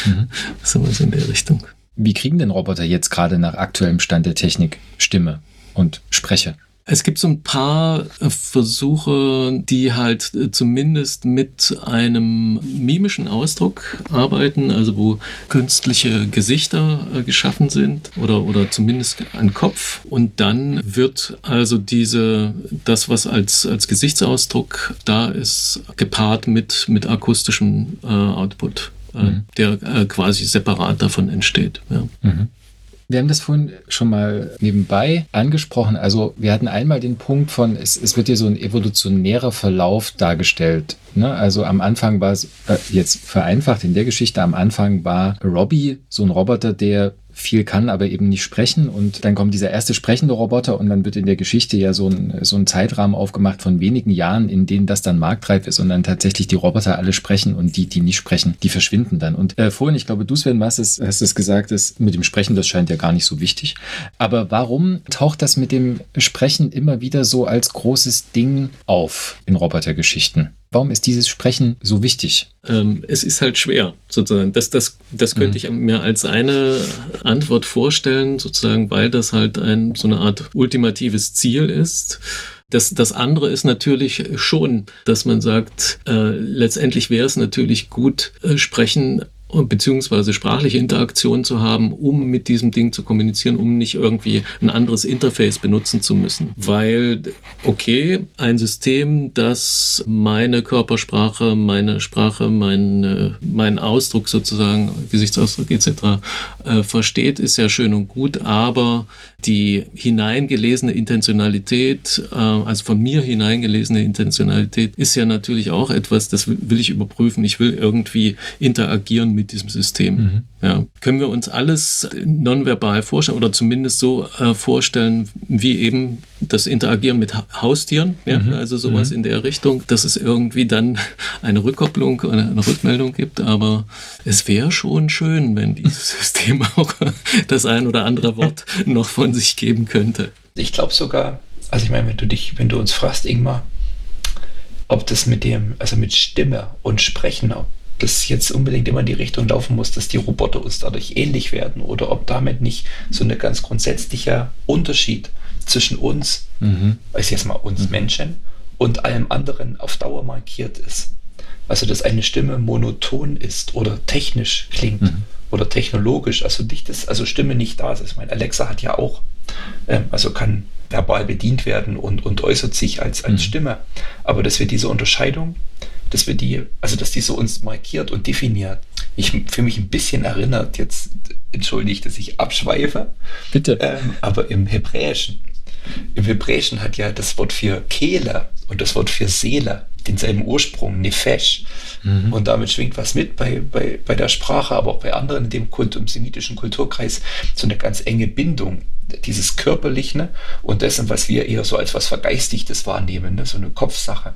Mhm. so was in der Richtung. Wie kriegen denn Roboter jetzt gerade nach aktuellem Stand der Technik Stimme und Spreche? Es gibt so ein paar Versuche, die halt zumindest mit einem mimischen Ausdruck arbeiten, also wo künstliche Gesichter äh, geschaffen sind oder, oder zumindest ein Kopf. Und dann wird also diese, das, was als, als Gesichtsausdruck da ist, gepaart mit, mit akustischem äh, Output, äh, mhm. der äh, quasi separat davon entsteht. Ja. Mhm. Wir haben das vorhin schon mal nebenbei angesprochen. Also wir hatten einmal den Punkt von, es, es wird hier so ein evolutionärer Verlauf dargestellt. Ne? Also am Anfang war es, äh, jetzt vereinfacht in der Geschichte, am Anfang war Robbie so ein Roboter, der viel kann, aber eben nicht sprechen. Und dann kommt dieser erste sprechende Roboter und dann wird in der Geschichte ja so ein, so ein Zeitrahmen aufgemacht von wenigen Jahren, in denen das dann marktreif ist und dann tatsächlich die Roboter alle sprechen und die, die nicht sprechen, die verschwinden dann. Und äh, vorhin, ich glaube, du, Sven, hast es, hast es gesagt, ist mit dem Sprechen, das scheint ja gar nicht so wichtig. Aber warum taucht das mit dem Sprechen immer wieder so als großes Ding auf in Robotergeschichten? Warum ist dieses Sprechen so wichtig? Ähm, es ist halt schwer, sozusagen. Das, das, das könnte mhm. ich mir als eine Antwort vorstellen, sozusagen, weil das halt ein, so eine Art ultimatives Ziel ist. Das, das andere ist natürlich schon, dass man sagt, äh, letztendlich wäre es natürlich gut, äh, Sprechen beziehungsweise sprachliche Interaktion zu haben, um mit diesem Ding zu kommunizieren, um nicht irgendwie ein anderes Interface benutzen zu müssen. Weil, okay, ein System, das meine Körpersprache, meine Sprache, mein, mein Ausdruck sozusagen, Gesichtsausdruck etc. Äh, versteht, ist ja schön und gut, aber die hineingelesene Intentionalität, äh, also von mir hineingelesene Intentionalität, ist ja natürlich auch etwas, das will ich überprüfen. Ich will irgendwie interagieren mit diesem System. Mhm. Ja. Können wir uns alles nonverbal vorstellen oder zumindest so äh, vorstellen, wie eben das Interagieren mit ha Haustieren, ja? Mhm. also sowas mhm. in der Richtung, dass es irgendwie dann eine Rückkopplung oder eine Rückmeldung gibt. Aber es wäre schon schön, wenn dieses System auch das ein oder andere Wort noch von sich geben könnte. Ich glaube sogar, also ich meine, wenn du dich, wenn du uns fragst, Ingmar, ob das mit dem, also mit Stimme und Sprechen, ob das jetzt unbedingt immer in die Richtung laufen muss, dass die Roboter uns dadurch ähnlich werden oder ob damit nicht so ein ganz grundsätzlicher Unterschied zwischen uns, mhm. ich jetzt mal uns mhm. Menschen und allem anderen auf Dauer markiert ist. Also dass eine Stimme monoton ist oder technisch klingt mhm. oder technologisch, also nicht das, also Stimme nicht da ist. Ich meine, Alexa hat ja auch, ähm, also kann verbal bedient werden und, und äußert sich als, als mhm. Stimme. Aber dass wir diese Unterscheidung dass wir die, also dass die so uns markiert und definiert. Ich fühle mich ein bisschen erinnert, jetzt entschuldige ich, dass ich abschweife. Bitte. Ähm, aber im Hebräischen, im Hebräischen hat ja das Wort für Kehle und das Wort für Seele denselben Ursprung, Nefesh. Mhm. Und damit schwingt was mit bei, bei, bei der Sprache, aber auch bei anderen in dem Kult, im semitischen Kulturkreis so eine ganz enge Bindung. Dieses Körperliche ne? und dessen, was wir eher so als was Vergeistigtes wahrnehmen, ne? so eine Kopfsache.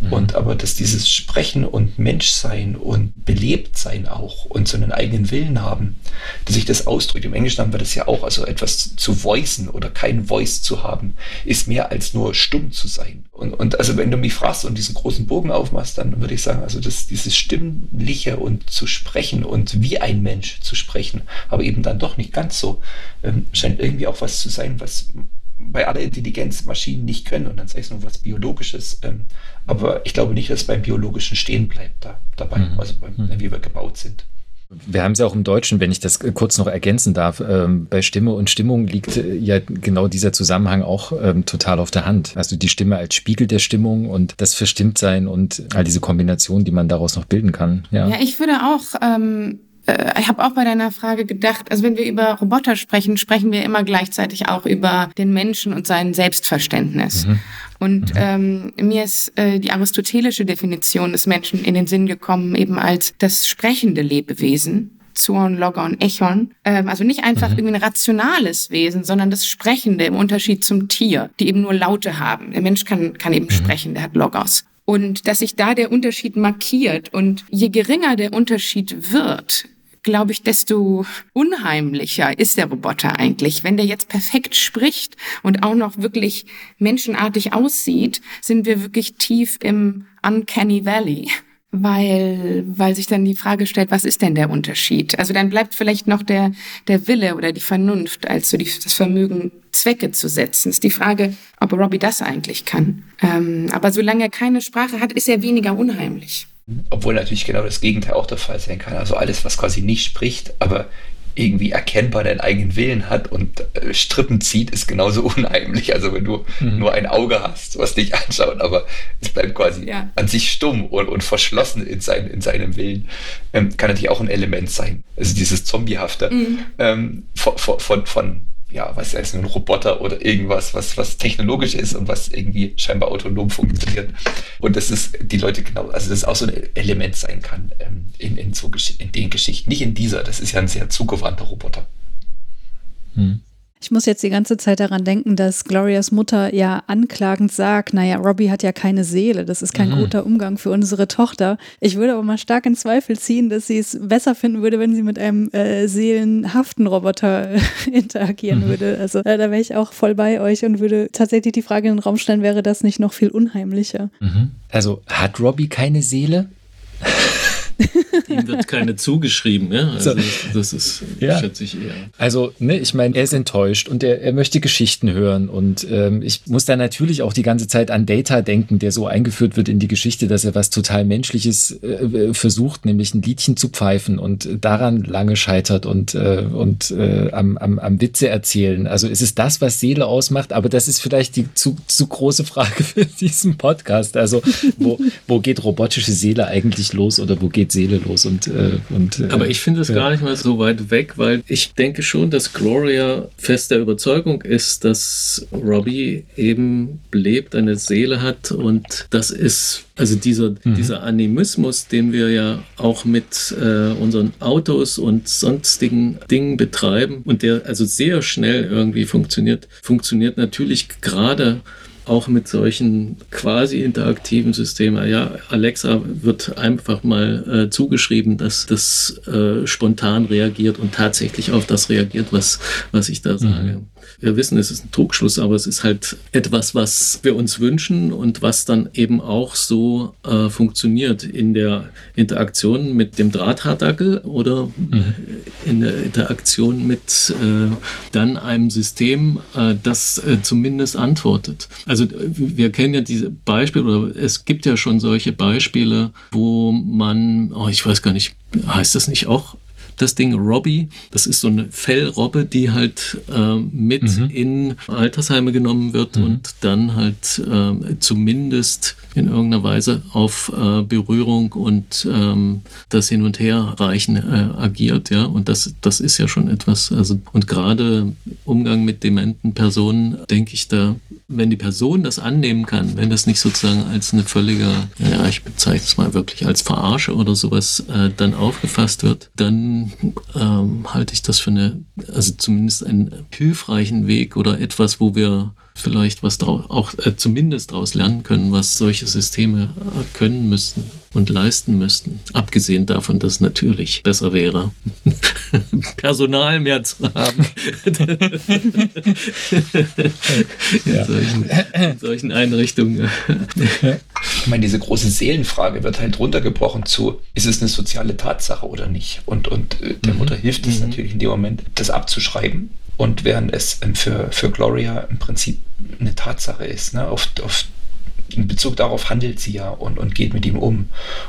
Mhm. Und aber dass dieses Sprechen und Menschsein und Belebtsein auch und so einen eigenen Willen haben, dass sich das ausdrückt. Im Englischen haben wir das ja auch, also etwas zu voicen oder kein Voice zu haben, ist mehr als nur stumm zu sein. Und, und also wenn du mich fragst und diesen großen Bogen aufmachst, dann würde ich sagen, also das, dieses Stimmliche und zu sprechen und wie ein Mensch zu sprechen, aber eben dann doch nicht ganz so, ähm, scheint irgendwie auch was zu sein, was bei aller Intelligenz Maschinen nicht können und dann sage ich nur was Biologisches. Ähm, aber ich glaube nicht, dass es beim Biologischen stehen bleibt da, dabei, mhm. also beim, mhm. wie wir gebaut sind. Wir haben es ja auch im Deutschen, wenn ich das kurz noch ergänzen darf. Ähm, bei Stimme und Stimmung liegt äh, ja genau dieser Zusammenhang auch ähm, total auf der Hand. Also die Stimme als Spiegel der Stimmung und das Verstimmtsein und all diese Kombinationen, die man daraus noch bilden kann. Ja, ja ich würde auch ähm, äh, ich habe auch bei deiner Frage gedacht, also wenn wir über Roboter sprechen, sprechen wir immer gleichzeitig auch über den Menschen und sein Selbstverständnis. Mhm. Und mhm. ähm, mir ist äh, die aristotelische Definition des Menschen in den Sinn gekommen, eben als das sprechende Lebewesen. Zoon, Logon, Echon. Ähm, also nicht einfach mhm. irgendwie ein rationales Wesen, sondern das Sprechende im Unterschied zum Tier, die eben nur Laute haben. Der Mensch kann, kann eben mhm. sprechen, der hat Logos. Und dass sich da der Unterschied markiert und je geringer der Unterschied wird, glaube ich, desto unheimlicher ist der Roboter eigentlich. Wenn der jetzt perfekt spricht und auch noch wirklich menschenartig aussieht, sind wir wirklich tief im Uncanny Valley weil, weil sich dann die Frage stellt, was ist denn der Unterschied? Also dann bleibt vielleicht noch der, der Wille oder die Vernunft als so die, das Vermögen, Zwecke zu setzen. Ist die Frage, ob ob Robbie das eigentlich kann. Ähm, aber solange er keine Sprache hat, ist er weniger unheimlich. Obwohl natürlich genau das Gegenteil auch der Fall sein kann. Also alles, was quasi nicht spricht, aber irgendwie erkennbar deinen eigenen Willen hat und äh, Strippen zieht, ist genauso unheimlich. Also wenn du mhm. nur ein Auge hast, was dich anschaut, aber es bleibt quasi ja. an sich stumm und, und verschlossen in, sein, in seinem Willen, ähm, kann natürlich auch ein Element sein. Also dieses Zombiehafte mhm. ähm, von, von, von ja, was heißt ein Roboter oder irgendwas, was, was technologisch ist und was irgendwie scheinbar autonom funktioniert. Und das ist die Leute genau, also das auch so ein Element sein kann ähm, in, in, so in den Geschichten. Nicht in dieser, das ist ja ein sehr zugewandter Roboter. Hm. Ich muss jetzt die ganze Zeit daran denken, dass Glorias Mutter ja anklagend sagt, naja, Robbie hat ja keine Seele, das ist kein mhm. guter Umgang für unsere Tochter. Ich würde aber mal stark in Zweifel ziehen, dass sie es besser finden würde, wenn sie mit einem äh, seelenhaften Roboter äh, interagieren mhm. würde. Also äh, da wäre ich auch voll bei euch und würde tatsächlich die Frage in den Raum stellen, wäre das nicht noch viel unheimlicher? Mhm. Also hat Robbie keine Seele? Ihm wird keine zugeschrieben, ja. Also das ist, ja. schätze ich eher. Also, ne, ich meine, er ist enttäuscht und er, er möchte Geschichten hören. Und ähm, ich muss da natürlich auch die ganze Zeit an Data denken, der so eingeführt wird in die Geschichte, dass er was total Menschliches äh, versucht, nämlich ein Liedchen zu pfeifen und daran lange scheitert und, äh, und äh, am, am, am Witze erzählen. Also ist es das, was Seele ausmacht, aber das ist vielleicht die zu, zu große Frage für diesen Podcast. Also, wo, wo geht robotische Seele eigentlich los oder wo geht geht Seele los und, äh, und äh, aber ich finde es ja. gar nicht mal so weit weg, weil ich denke schon, dass Gloria fest der Überzeugung ist, dass Robbie eben lebt, eine Seele hat und das ist also dieser, mhm. dieser Animismus, den wir ja auch mit äh, unseren Autos und sonstigen Dingen betreiben und der also sehr schnell irgendwie funktioniert, funktioniert natürlich gerade auch mit solchen quasi interaktiven Systemen. Ja, Alexa wird einfach mal äh, zugeschrieben, dass das äh, spontan reagiert und tatsächlich auf das reagiert, was, was ich da sage. Mhm wir wissen, es ist ein Trugschluss, aber es ist halt etwas, was wir uns wünschen und was dann eben auch so äh, funktioniert in der Interaktion mit dem Drahthartdackel oder mhm. in der Interaktion mit äh, dann einem System, äh, das äh, zumindest antwortet. Also wir kennen ja diese Beispiele oder es gibt ja schon solche Beispiele, wo man, oh, ich weiß gar nicht, heißt das nicht auch das Ding Robbie. Das ist so eine Fellrobbe, die halt äh, mit mhm. in Altersheime genommen wird mhm. und dann halt äh, zumindest in irgendeiner Weise auf äh, Berührung und ähm, das Hin- und Herreichen äh, agiert, ja. Und das, das ist ja schon etwas, also und gerade Umgang mit dementen Personen, denke ich, da, wenn die Person das annehmen kann, wenn das nicht sozusagen als eine völlige, ja, ich bezeichne es mal wirklich als Verarsche oder sowas äh, dann aufgefasst wird, dann ähm, halte ich das für eine, also zumindest einen hilfreichen Weg oder etwas, wo wir vielleicht was auch äh, zumindest daraus lernen können, was solche Systeme äh, können müssten und leisten müssten. Abgesehen davon, dass es natürlich besser wäre, Personal mehr zu haben. in, solchen, in, solchen, Einrichtungen. ich meine, diese große Seelenfrage wird halt runtergebrochen zu, ist es eine soziale Tatsache oder nicht? Und, und äh, der mhm. Mutter hilft es mhm. natürlich in dem Moment, das abzuschreiben und während es ähm, für, für Gloria im Prinzip eine Tatsache ist, ne? auf, auf, in Bezug darauf handelt sie ja und, und geht mit ihm um.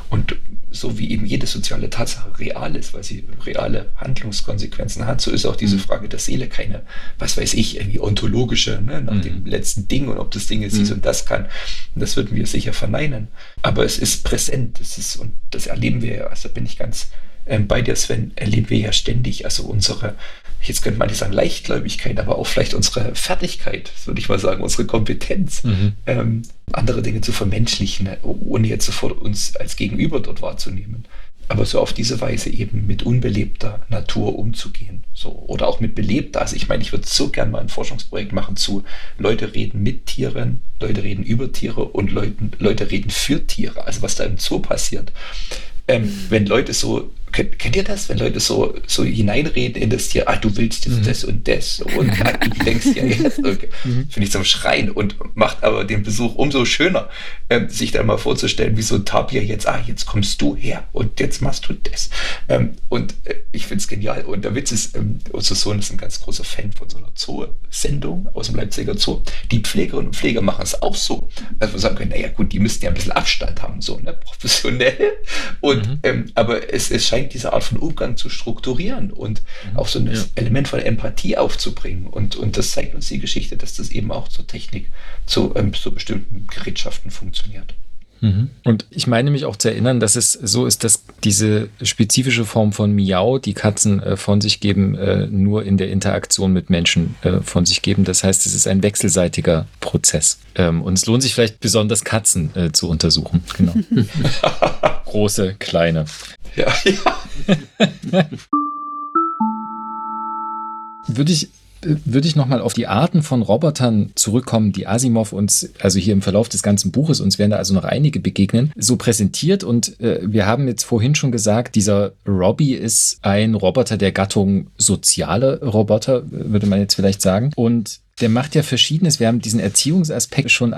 Und so wie eben jede soziale Tatsache real ist, weil sie reale Handlungskonsequenzen hat, so ist auch diese mhm. Frage der Seele keine, was weiß ich, irgendwie ontologische, ne, nach mhm. dem letzten Ding und ob das Ding jetzt mhm. dies und das kann. Und das würden wir sicher verneinen. Aber es ist präsent, das ist, und das erleben wir ja, also bin ich ganz ähm, bei dir, Sven, erleben wir ja ständig, also unsere jetzt könnte man nicht sagen Leichtgläubigkeit, aber auch vielleicht unsere Fertigkeit, würde ich mal sagen, unsere Kompetenz, mhm. ähm, andere Dinge zu vermenschlichen, ohne jetzt sofort uns als Gegenüber dort wahrzunehmen. Aber so auf diese Weise eben mit unbelebter Natur umzugehen. So. Oder auch mit belebter. Also ich meine, ich würde so gern mal ein Forschungsprojekt machen zu Leute reden mit Tieren, Leute reden über Tiere und Leute, Leute reden für Tiere. Also was da im Zoo passiert. Ähm, wenn Leute so kennt, kennt ihr das, wenn Leute so, so hineinreden in das Tier, ah, du willst jetzt mhm. das und das und ah, du denkst ja jetzt, okay. mhm. finde ich zum Schreien und macht aber den Besuch umso schöner, ähm, sich dann mal vorzustellen, wie so ein Tapir jetzt, ah, jetzt kommst du her und jetzt machst du das. Ähm, und äh, ich finde es genial. Und der Witz ist, ähm, unser Sohn ist ein ganz großer Fan von so einer Zoo-Sendung aus dem Leipziger Zoo. Die Pflegerinnen und Pfleger machen es auch so. Also wir sagen können, naja gut, die müssten ja ein bisschen Abstand haben, so, ne, professionell. Und, mhm. ähm, aber es, es scheint diese Art von Umgang zu strukturieren und mhm. auch so ein ja. Element von Empathie aufzubringen. Und, und das zeigt uns die Geschichte, dass das eben auch zur Technik, zu, ähm, zu bestimmten Gerätschaften funktioniert. Mhm. Und ich meine mich auch zu erinnern, dass es so ist, dass diese spezifische Form von Miau, die Katzen äh, von sich geben, äh, nur in der Interaktion mit Menschen äh, von sich geben. Das heißt, es ist ein wechselseitiger Prozess. Ähm, und es lohnt sich vielleicht besonders Katzen äh, zu untersuchen. Genau. Große, kleine. Ja, ja. Würde ich würde ich nochmal auf die Arten von Robotern zurückkommen, die Asimov uns, also hier im Verlauf des ganzen Buches, uns werden da also noch einige begegnen, so präsentiert. Und äh, wir haben jetzt vorhin schon gesagt, dieser Robbie ist ein Roboter der Gattung soziale Roboter, würde man jetzt vielleicht sagen. Und der macht ja Verschiedenes. Wir haben diesen Erziehungsaspekt schon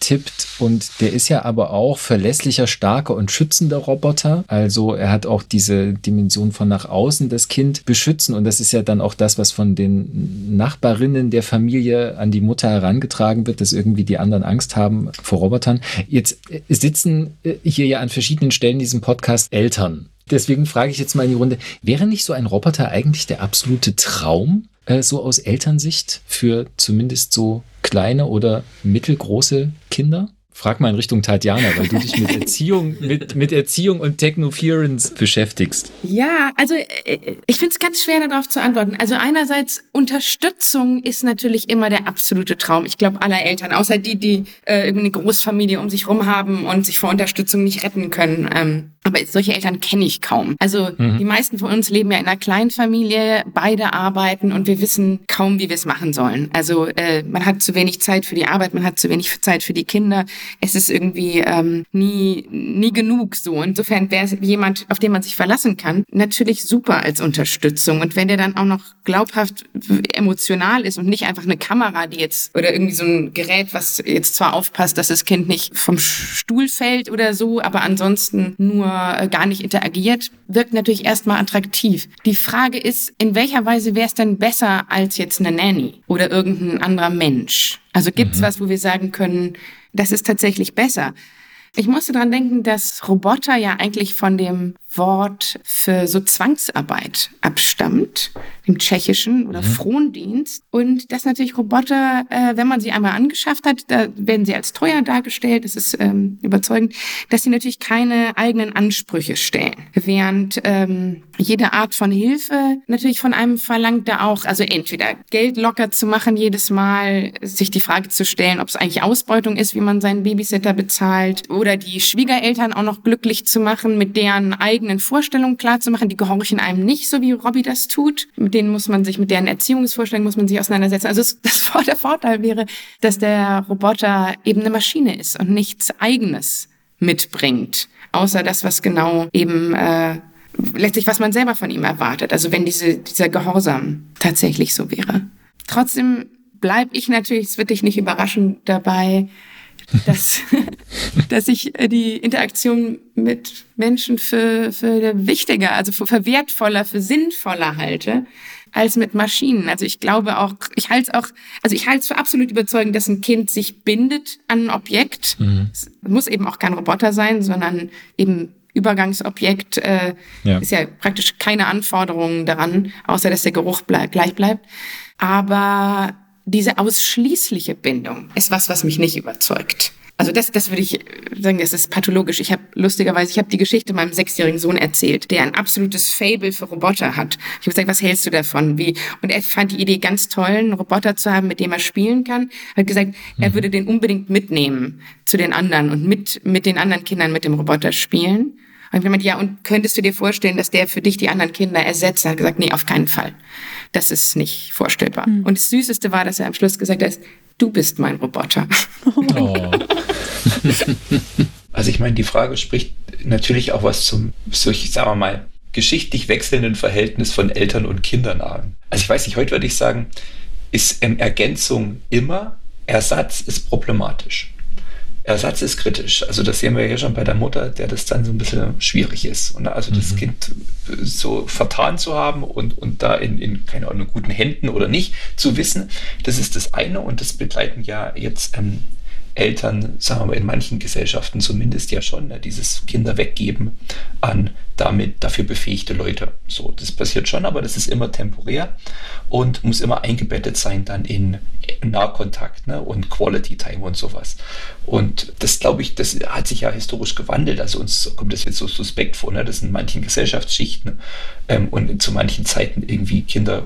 angetippt und der ist ja aber auch verlässlicher, starker und schützender Roboter. Also er hat auch diese Dimension von nach außen das Kind beschützen und das ist ja dann auch das, was von den Nachbarinnen der Familie an die Mutter herangetragen wird, dass irgendwie die anderen Angst haben vor Robotern. Jetzt sitzen hier ja an verschiedenen Stellen in diesem Podcast Eltern. Deswegen frage ich jetzt mal in die Runde, wäre nicht so ein Roboter eigentlich der absolute Traum äh, so aus Elternsicht für zumindest so kleine oder mittelgroße Kinder? Frag mal in Richtung Tatjana, weil du dich mit Erziehung, mit, mit Erziehung und Technoference beschäftigst. Ja, also äh, ich finde es ganz schwer darauf zu antworten. Also einerseits Unterstützung ist natürlich immer der absolute Traum. Ich glaube aller Eltern, außer die, die äh, eine Großfamilie um sich rum haben und sich vor Unterstützung nicht retten können. Ähm, aber solche Eltern kenne ich kaum. Also mhm. die meisten von uns leben ja in einer Kleinfamilie, beide arbeiten und wir wissen kaum, wie wir es machen sollen. Also äh, man hat zu wenig Zeit für die Arbeit, man hat zu wenig Zeit für die Kinder. Es ist irgendwie ähm, nie, nie genug so. Insofern wäre es jemand, auf den man sich verlassen kann, natürlich super als Unterstützung. Und wenn der dann auch noch glaubhaft emotional ist und nicht einfach eine Kamera, die jetzt oder irgendwie so ein Gerät, was jetzt zwar aufpasst, dass das Kind nicht vom Stuhl fällt oder so, aber ansonsten nur äh, gar nicht interagiert, wirkt natürlich erstmal attraktiv. Die Frage ist, in welcher Weise wäre es denn besser als jetzt eine Nanny oder irgendein anderer Mensch? Also gibt es mhm. was, wo wir sagen können, das ist tatsächlich besser? Ich musste dran denken, dass Roboter ja eigentlich von dem Wort für so Zwangsarbeit abstammt, dem tschechischen oder mhm. Frondienst. Und dass natürlich Roboter, äh, wenn man sie einmal angeschafft hat, da werden sie als teuer dargestellt, das ist ähm, überzeugend, dass sie natürlich keine eigenen Ansprüche stellen. Während ähm, jede Art von Hilfe natürlich von einem verlangt, da auch, also entweder Geld locker zu machen jedes Mal, sich die Frage zu stellen, ob es eigentlich Ausbeutung ist, wie man seinen Babysitter bezahlt, oder die Schwiegereltern auch noch glücklich zu machen mit deren eigenen eigenen Vorstellungen klarzumachen. Die gehorchen einem nicht, so wie Robbie das tut. Mit denen muss man sich, mit deren Erziehungsvorstellungen muss man sich auseinandersetzen. Also das, der Vorteil wäre, dass der Roboter eben eine Maschine ist und nichts Eigenes mitbringt, außer das, was genau eben äh, letztlich, was man selber von ihm erwartet. Also wenn diese, dieser Gehorsam tatsächlich so wäre. Trotzdem bleibe ich natürlich, es wird dich nicht überraschen, dabei, dass, dass ich äh, die Interaktion mit Menschen für, für wichtiger, also für wertvoller, für sinnvoller halte als mit Maschinen. Also ich glaube auch, ich halte es auch, also ich halte es für absolut überzeugend, dass ein Kind sich bindet an ein Objekt. Mhm. Es muss eben auch kein Roboter sein, sondern eben Übergangsobjekt äh, ja. ist ja praktisch keine Anforderung daran, außer dass der Geruch bleib, gleich bleibt. Aber diese ausschließliche Bindung ist was, was mich nicht überzeugt. Also das, das würde ich sagen, das ist pathologisch. Ich habe lustigerweise, ich habe die Geschichte meinem sechsjährigen Sohn erzählt, der ein absolutes Fable für Roboter hat. Ich habe gesagt, was hältst du davon? Wie? Und er fand die Idee ganz toll, einen Roboter zu haben, mit dem er spielen kann. Hat gesagt, er mhm. würde den unbedingt mitnehmen zu den anderen und mit mit den anderen Kindern mit dem Roboter spielen. Und ich gemeint, ja, und könntest du dir vorstellen, dass der für dich die anderen Kinder ersetzt? Er hat gesagt, nee, auf keinen Fall. Das ist nicht vorstellbar. Mhm. Und das Süßeste war, dass er am Schluss gesagt hat, du bist mein Roboter. Oh. also ich meine, die Frage spricht natürlich auch was zum, solch, sagen wir mal, geschichtlich wechselnden Verhältnis von Eltern und Kindern an. Also ich weiß nicht, heute würde ich sagen, ist ähm, Ergänzung immer, Ersatz ist problematisch. Ersatz ist kritisch. Also das sehen wir ja schon bei der Mutter, der das dann so ein bisschen schwierig ist. Und also das mhm. Kind so vertan zu haben und, und da in, in, keine Ahnung, guten Händen oder nicht zu wissen, das ist das eine und das begleiten ja jetzt ähm, Eltern, sagen wir mal, in manchen Gesellschaften zumindest ja schon, ne, dieses Kinder weggeben an damit dafür befähigte Leute. So, das passiert schon, aber das ist immer temporär und muss immer eingebettet sein dann in Nahkontakt ne, und Quality Time und sowas. Und das glaube ich, das hat sich ja historisch gewandelt. Also uns kommt das jetzt so suspekt vor, ne? Das in manchen Gesellschaftsschichten ähm, und zu manchen Zeiten irgendwie Kinder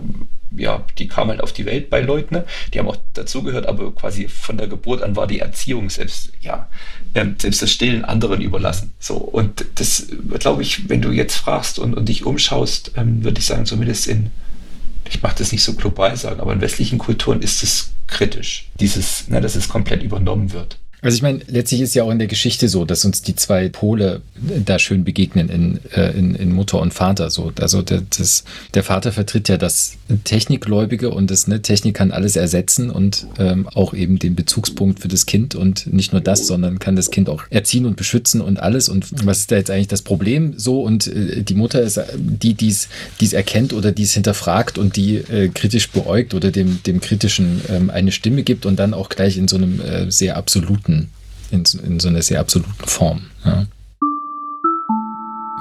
ja, die kamen halt auf die Welt bei Leuten, ne? die haben auch dazugehört, aber quasi von der Geburt an war die Erziehung selbst, ja, ähm, selbst das Stillen anderen überlassen. So, und das, glaube ich, wenn du jetzt fragst und, und dich umschaust, ähm, würde ich sagen, zumindest in, ich mache das nicht so global sagen, aber in westlichen Kulturen ist es kritisch, dieses, ne, dass es komplett übernommen wird. Also ich meine, letztlich ist ja auch in der Geschichte so, dass uns die zwei Pole da schön begegnen in, äh, in, in Mutter und Vater. So, also der, das, der Vater vertritt ja das Technikgläubige und das ne, Technik kann alles ersetzen und ähm, auch eben den Bezugspunkt für das Kind und nicht nur das, sondern kann das Kind auch erziehen und beschützen und alles. Und was ist da jetzt eigentlich das Problem so? Und äh, die Mutter ist die, die es erkennt oder die es hinterfragt und die äh, kritisch beäugt oder dem, dem Kritischen ähm, eine Stimme gibt und dann auch gleich in so einem äh, sehr absoluten in, in so einer sehr absoluten Form. Ja.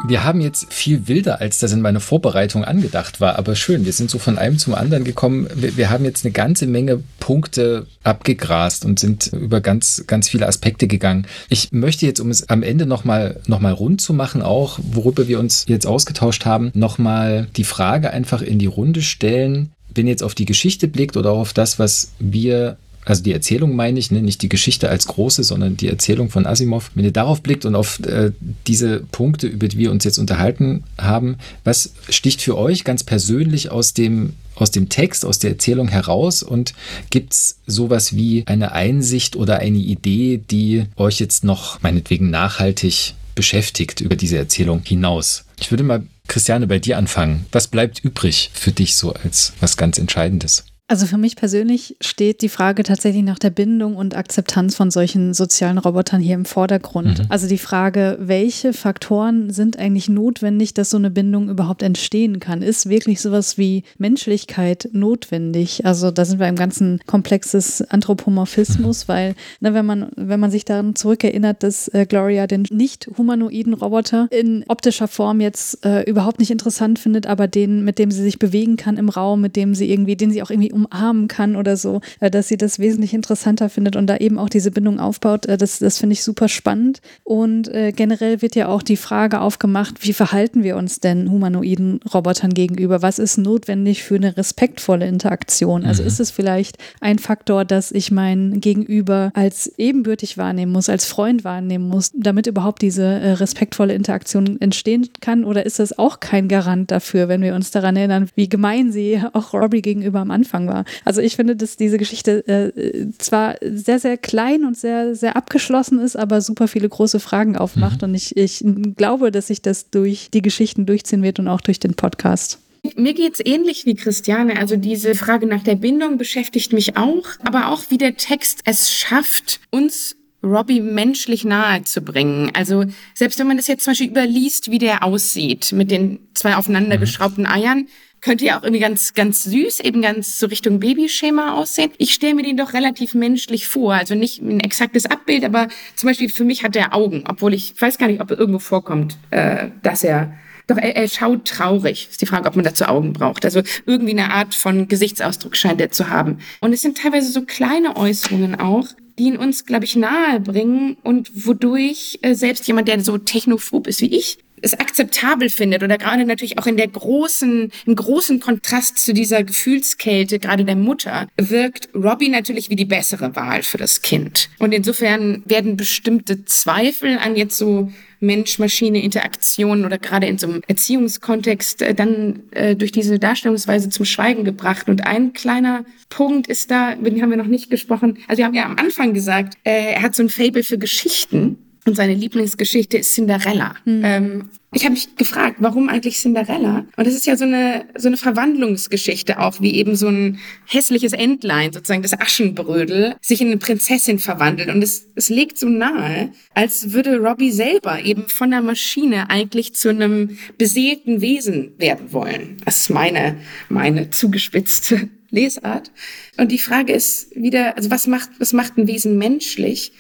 Wir haben jetzt viel wilder, als das in meiner Vorbereitung angedacht war, aber schön. Wir sind so von einem zum anderen gekommen. Wir, wir, haben jetzt eine ganze Menge Punkte abgegrast und sind über ganz, ganz viele Aspekte gegangen. Ich möchte jetzt, um es am Ende nochmal noch mal rund zu machen, auch worüber wir uns jetzt ausgetauscht haben, nochmal die Frage einfach in die Runde stellen. Wenn ihr jetzt auf die Geschichte blickt oder auf das, was wir also die Erzählung meine ich, ne? nicht die Geschichte als große, sondern die Erzählung von Asimov. Wenn ihr darauf blickt und auf äh, diese Punkte, über die wir uns jetzt unterhalten haben, was sticht für euch ganz persönlich aus dem aus dem Text, aus der Erzählung heraus und gibt es sowas wie eine Einsicht oder eine Idee, die euch jetzt noch meinetwegen nachhaltig beschäftigt über diese Erzählung hinaus? Ich würde mal, Christiane, bei dir anfangen. Was bleibt übrig für dich so als was ganz Entscheidendes? Also für mich persönlich steht die Frage tatsächlich nach der Bindung und Akzeptanz von solchen sozialen Robotern hier im Vordergrund. Mhm. Also die Frage, welche Faktoren sind eigentlich notwendig, dass so eine Bindung überhaupt entstehen kann? Ist wirklich sowas wie Menschlichkeit notwendig? Also da sind wir im ganzen Komplexes Anthropomorphismus, mhm. weil ne, wenn man wenn man sich daran zurückerinnert, dass äh, Gloria den nicht humanoiden Roboter in optischer Form jetzt äh, überhaupt nicht interessant findet, aber den mit dem sie sich bewegen kann im Raum, mit dem sie irgendwie den sie auch irgendwie umarmen kann oder so, äh, dass sie das wesentlich interessanter findet und da eben auch diese Bindung aufbaut. Äh, das, das finde ich super spannend. Und äh, generell wird ja auch die Frage aufgemacht, wie verhalten wir uns denn humanoiden Robotern gegenüber? Was ist notwendig für eine respektvolle Interaktion? Also mhm. ist es vielleicht ein Faktor, dass ich mein Gegenüber als ebenbürtig wahrnehmen muss, als Freund wahrnehmen muss, damit überhaupt diese äh, respektvolle Interaktion entstehen kann? Oder ist das auch kein Garant dafür, wenn wir uns daran erinnern, wie gemein sie auch Robbie gegenüber am Anfang Anfang war. Also ich finde, dass diese Geschichte äh, zwar sehr, sehr klein und sehr, sehr abgeschlossen ist, aber super viele große Fragen aufmacht. Mhm. Und ich, ich glaube, dass sich das durch die Geschichten durchziehen wird und auch durch den Podcast. Mir geht's ähnlich wie Christiane. Also diese Frage nach der Bindung beschäftigt mich auch, aber auch wie der Text es schafft, uns Robbie menschlich nahe zu bringen. Also selbst wenn man das jetzt zum Beispiel überliest, wie der aussieht mit den zwei aufeinandergeschraubten Eiern, könnte ja auch irgendwie ganz, ganz süß, eben ganz so Richtung Babyschema aussehen. Ich stelle mir den doch relativ menschlich vor. Also nicht ein exaktes Abbild, aber zum Beispiel für mich hat er Augen, obwohl ich weiß gar nicht, ob er irgendwo vorkommt, äh, dass er doch er, er schaut traurig. Ist die Frage, ob man dazu Augen braucht. Also irgendwie eine Art von Gesichtsausdruck scheint er zu haben. Und es sind teilweise so kleine Äußerungen auch, die ihn uns, glaube ich, nahe bringen und wodurch äh, selbst jemand, der so technophob ist wie ich, es akzeptabel findet oder gerade natürlich auch in der großen, im großen Kontrast zu dieser Gefühlskälte, gerade der Mutter, wirkt Robbie natürlich wie die bessere Wahl für das Kind. Und insofern werden bestimmte Zweifel an jetzt so Mensch-Maschine-Interaktionen oder gerade in so einem Erziehungskontext äh, dann äh, durch diese Darstellungsweise zum Schweigen gebracht. Und ein kleiner Punkt ist da, über den haben wir noch nicht gesprochen. Also wir haben ja am Anfang gesagt, äh, er hat so ein Fable für Geschichten. Und seine Lieblingsgeschichte ist Cinderella. Mhm. Ähm, ich habe mich gefragt, warum eigentlich Cinderella? Und das ist ja so eine, so eine Verwandlungsgeschichte auch, wie eben so ein hässliches Entlein, sozusagen das Aschenbrödel, sich in eine Prinzessin verwandelt. Und es, es legt so nahe, als würde Robbie selber eben von der Maschine eigentlich zu einem beseelten Wesen werden wollen. Das ist meine, meine zugespitzte Lesart. Und die Frage ist wieder, also was macht, was macht ein Wesen menschlich?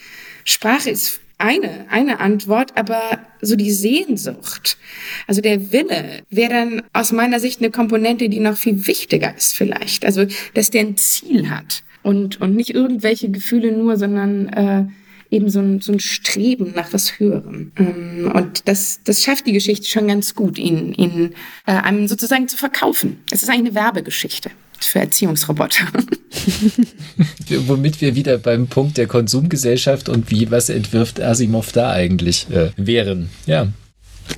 Sprache ist eine, eine Antwort, aber so die Sehnsucht, also der Wille, wäre dann aus meiner Sicht eine Komponente, die noch viel wichtiger ist vielleicht. Also, dass der ein Ziel hat und, und nicht irgendwelche Gefühle nur, sondern äh, eben so ein, so ein Streben nach was Höherem. Ähm, und das, das schafft die Geschichte schon ganz gut, ihn, ihn äh, einem sozusagen zu verkaufen. Es ist eigentlich eine Werbegeschichte für Erziehungsroboter. Womit wir wieder beim Punkt der Konsumgesellschaft und wie, was entwirft Asimov da eigentlich äh, wären. Ja.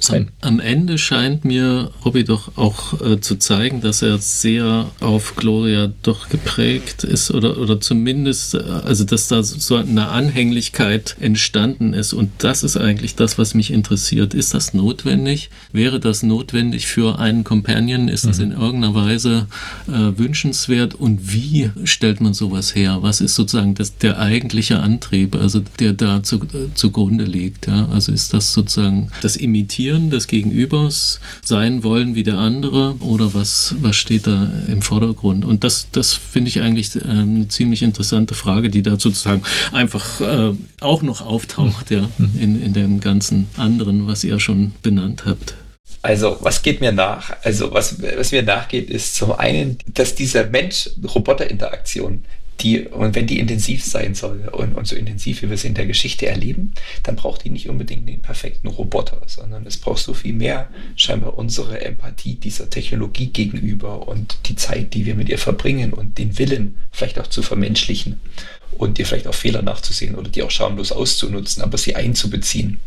Am, am, Ende scheint mir Robbie doch auch äh, zu zeigen, dass er sehr auf Gloria doch geprägt ist oder, oder zumindest, äh, also dass da so eine Anhänglichkeit entstanden ist und das ist eigentlich das, was mich interessiert. Ist das notwendig? Wäre das notwendig für einen Companion? Ist das mhm. in irgendeiner Weise äh, wünschenswert und wie stellt man sowas her? Was ist sozusagen das, der eigentliche Antrieb, also der da zu, äh, zugrunde liegt? Ja? Also ist das sozusagen das Imitieren Imitieren des Gegenübers sein wollen wie der andere oder was, was steht da im Vordergrund? Und das, das finde ich eigentlich äh, eine ziemlich interessante Frage, die da sozusagen einfach äh, auch noch auftaucht, ja, mhm. in, in dem ganzen anderen, was ihr schon benannt habt. Also, was geht mir nach? Also, was, was mir nachgeht, ist zum einen, dass diese Mensch-Roboter-Interaktion die, und wenn die intensiv sein soll und, und so intensiv, wie wir sie in der Geschichte erleben, dann braucht die nicht unbedingt den perfekten Roboter, sondern es braucht so viel mehr scheinbar unsere Empathie dieser Technologie gegenüber und die Zeit, die wir mit ihr verbringen und den Willen vielleicht auch zu vermenschlichen und ihr vielleicht auch Fehler nachzusehen oder die auch schamlos auszunutzen, aber sie einzubeziehen.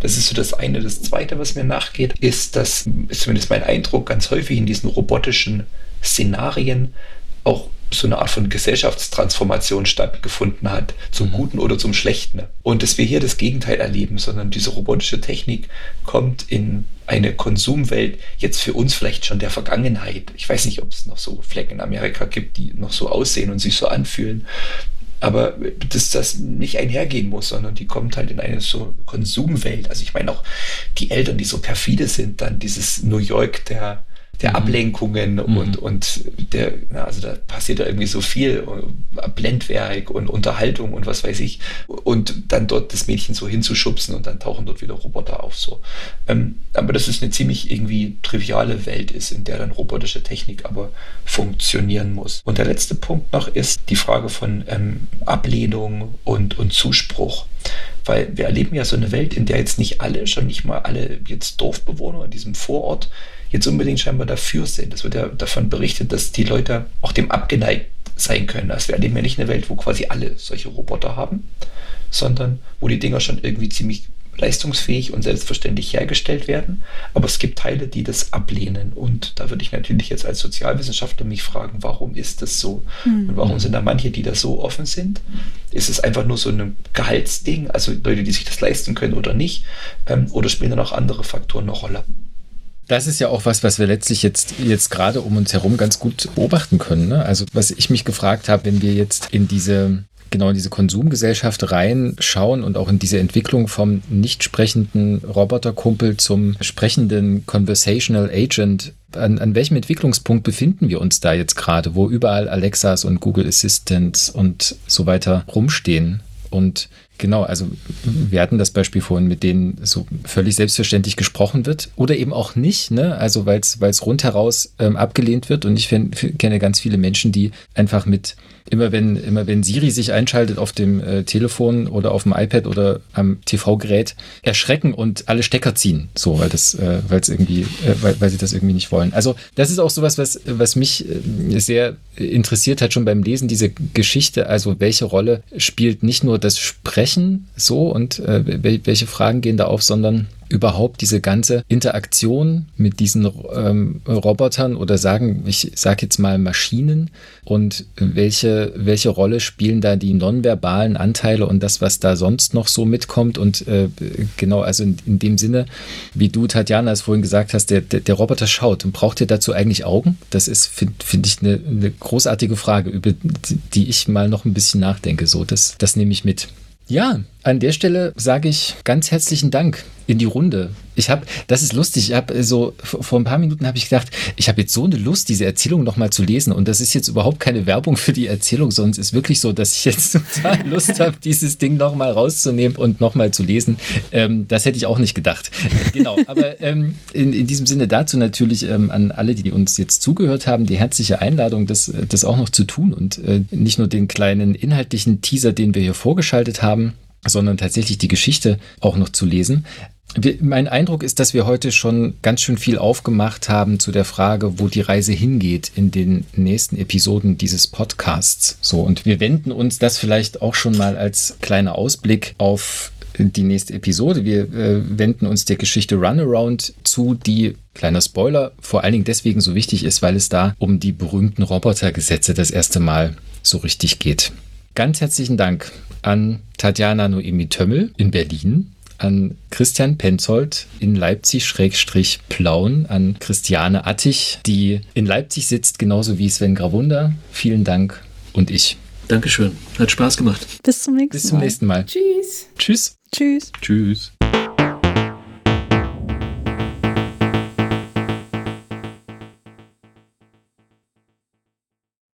Das ist so das eine. Das zweite, was mir nachgeht, ist, dass, ist zumindest mein Eindruck, ganz häufig in diesen robotischen Szenarien auch so eine Art von Gesellschaftstransformation stattgefunden hat, zum mhm. Guten oder zum Schlechten. Und dass wir hier das Gegenteil erleben, sondern diese robotische Technik kommt in eine Konsumwelt jetzt für uns vielleicht schon der Vergangenheit. Ich weiß nicht, ob es noch so Flecken in Amerika gibt, die noch so aussehen und sich so anfühlen. Aber dass das nicht einhergehen muss, sondern die kommt halt in eine so Konsumwelt. Also ich meine auch die Eltern, die so perfide sind, dann dieses New York der der mhm. Ablenkungen mhm. und, und der, na, also da passiert da irgendwie so viel, äh, Blendwerk und Unterhaltung und was weiß ich. Und dann dort das Mädchen so hinzuschubsen und dann tauchen dort wieder Roboter auf. So. Ähm, aber dass es eine ziemlich irgendwie triviale Welt ist, in der dann robotische Technik aber funktionieren muss. Und der letzte Punkt noch ist die Frage von ähm, Ablehnung und, und Zuspruch. Weil wir erleben ja so eine Welt, in der jetzt nicht alle, schon nicht mal alle jetzt Dorfbewohner in diesem Vorort jetzt unbedingt scheinbar dafür sind. Es wird ja davon berichtet, dass die Leute auch dem abgeneigt sein können. Also wir erleben ja nicht eine Welt, wo quasi alle solche Roboter haben, sondern wo die Dinger schon irgendwie ziemlich leistungsfähig und selbstverständlich hergestellt werden. Aber es gibt Teile, die das ablehnen. Und da würde ich natürlich jetzt als Sozialwissenschaftler mich fragen, warum ist das so? Mhm. Und warum sind da manche, die da so offen sind? Ist es einfach nur so ein Gehaltsding, also Leute, die sich das leisten können oder nicht? Ähm, oder spielen da noch andere Faktoren eine Rolle? Das ist ja auch was, was wir letztlich jetzt, jetzt gerade um uns herum ganz gut beobachten können. Ne? Also was ich mich gefragt habe, wenn wir jetzt in diese genau in diese Konsumgesellschaft reinschauen und auch in diese Entwicklung vom nicht sprechenden Roboterkumpel zum sprechenden Conversational Agent. An, an welchem Entwicklungspunkt befinden wir uns da jetzt gerade, wo überall Alexas und Google Assistants und so weiter rumstehen? Und Genau, also wir hatten das Beispiel vorhin, mit denen so völlig selbstverständlich gesprochen wird oder eben auch nicht, ne? Also weil es rundheraus ähm, abgelehnt wird und ich kenne ganz viele Menschen, die einfach mit immer wenn, immer wenn Siri sich einschaltet auf dem äh, Telefon oder auf dem iPad oder am TV-Gerät, erschrecken und alle Stecker ziehen. So, weil das, äh, weil es irgendwie, äh, weil, weil sie das irgendwie nicht wollen. Also, das ist auch sowas, was, was mich äh, sehr interessiert hat, schon beim Lesen, diese Geschichte. Also, welche Rolle spielt nicht nur das Sprechen, so und äh, welche Fragen gehen da auf, sondern überhaupt diese ganze Interaktion mit diesen ähm, Robotern oder sagen, ich sage jetzt mal Maschinen und welche, welche Rolle spielen da die nonverbalen Anteile und das, was da sonst noch so mitkommt und äh, genau, also in, in, dem Sinne, wie du, Tatjana, es vorhin gesagt hast, der, der, der Roboter schaut und braucht ihr dazu eigentlich Augen? Das ist, finde find ich, eine, eine großartige Frage, über die ich mal noch ein bisschen nachdenke. So, das, das nehme ich mit. Ja, an der Stelle sage ich ganz herzlichen Dank in die Runde. Ich habe, das ist lustig, ich habe so, vor ein paar Minuten habe ich gedacht, ich habe jetzt so eine Lust, diese Erzählung nochmal zu lesen. Und das ist jetzt überhaupt keine Werbung für die Erzählung, sondern es ist wirklich so, dass ich jetzt total Lust habe, dieses Ding nochmal rauszunehmen und nochmal zu lesen. Ähm, das hätte ich auch nicht gedacht. Genau, aber ähm, in, in diesem Sinne dazu natürlich ähm, an alle, die uns jetzt zugehört haben, die herzliche Einladung, das, das auch noch zu tun und äh, nicht nur den kleinen inhaltlichen Teaser, den wir hier vorgeschaltet haben, sondern tatsächlich die Geschichte auch noch zu lesen. Mein Eindruck ist, dass wir heute schon ganz schön viel aufgemacht haben zu der Frage, wo die Reise hingeht in den nächsten Episoden dieses Podcasts. So, und wir wenden uns das vielleicht auch schon mal als kleiner Ausblick auf die nächste Episode. Wir äh, wenden uns der Geschichte Runaround zu, die, kleiner Spoiler, vor allen Dingen deswegen so wichtig ist, weil es da um die berühmten Robotergesetze das erste Mal so richtig geht. Ganz herzlichen Dank an Tatjana Noemi Tömmel in Berlin, an Christian Penzold in Leipzig-Plauen, an Christiane Attich, die in Leipzig sitzt, genauso wie Sven Gravunda. Vielen Dank und ich. Dankeschön. Hat Spaß gemacht. Bis zum nächsten Mal. Bis zum nächsten Mal. Tschüss. Tschüss. Tschüss. Tschüss.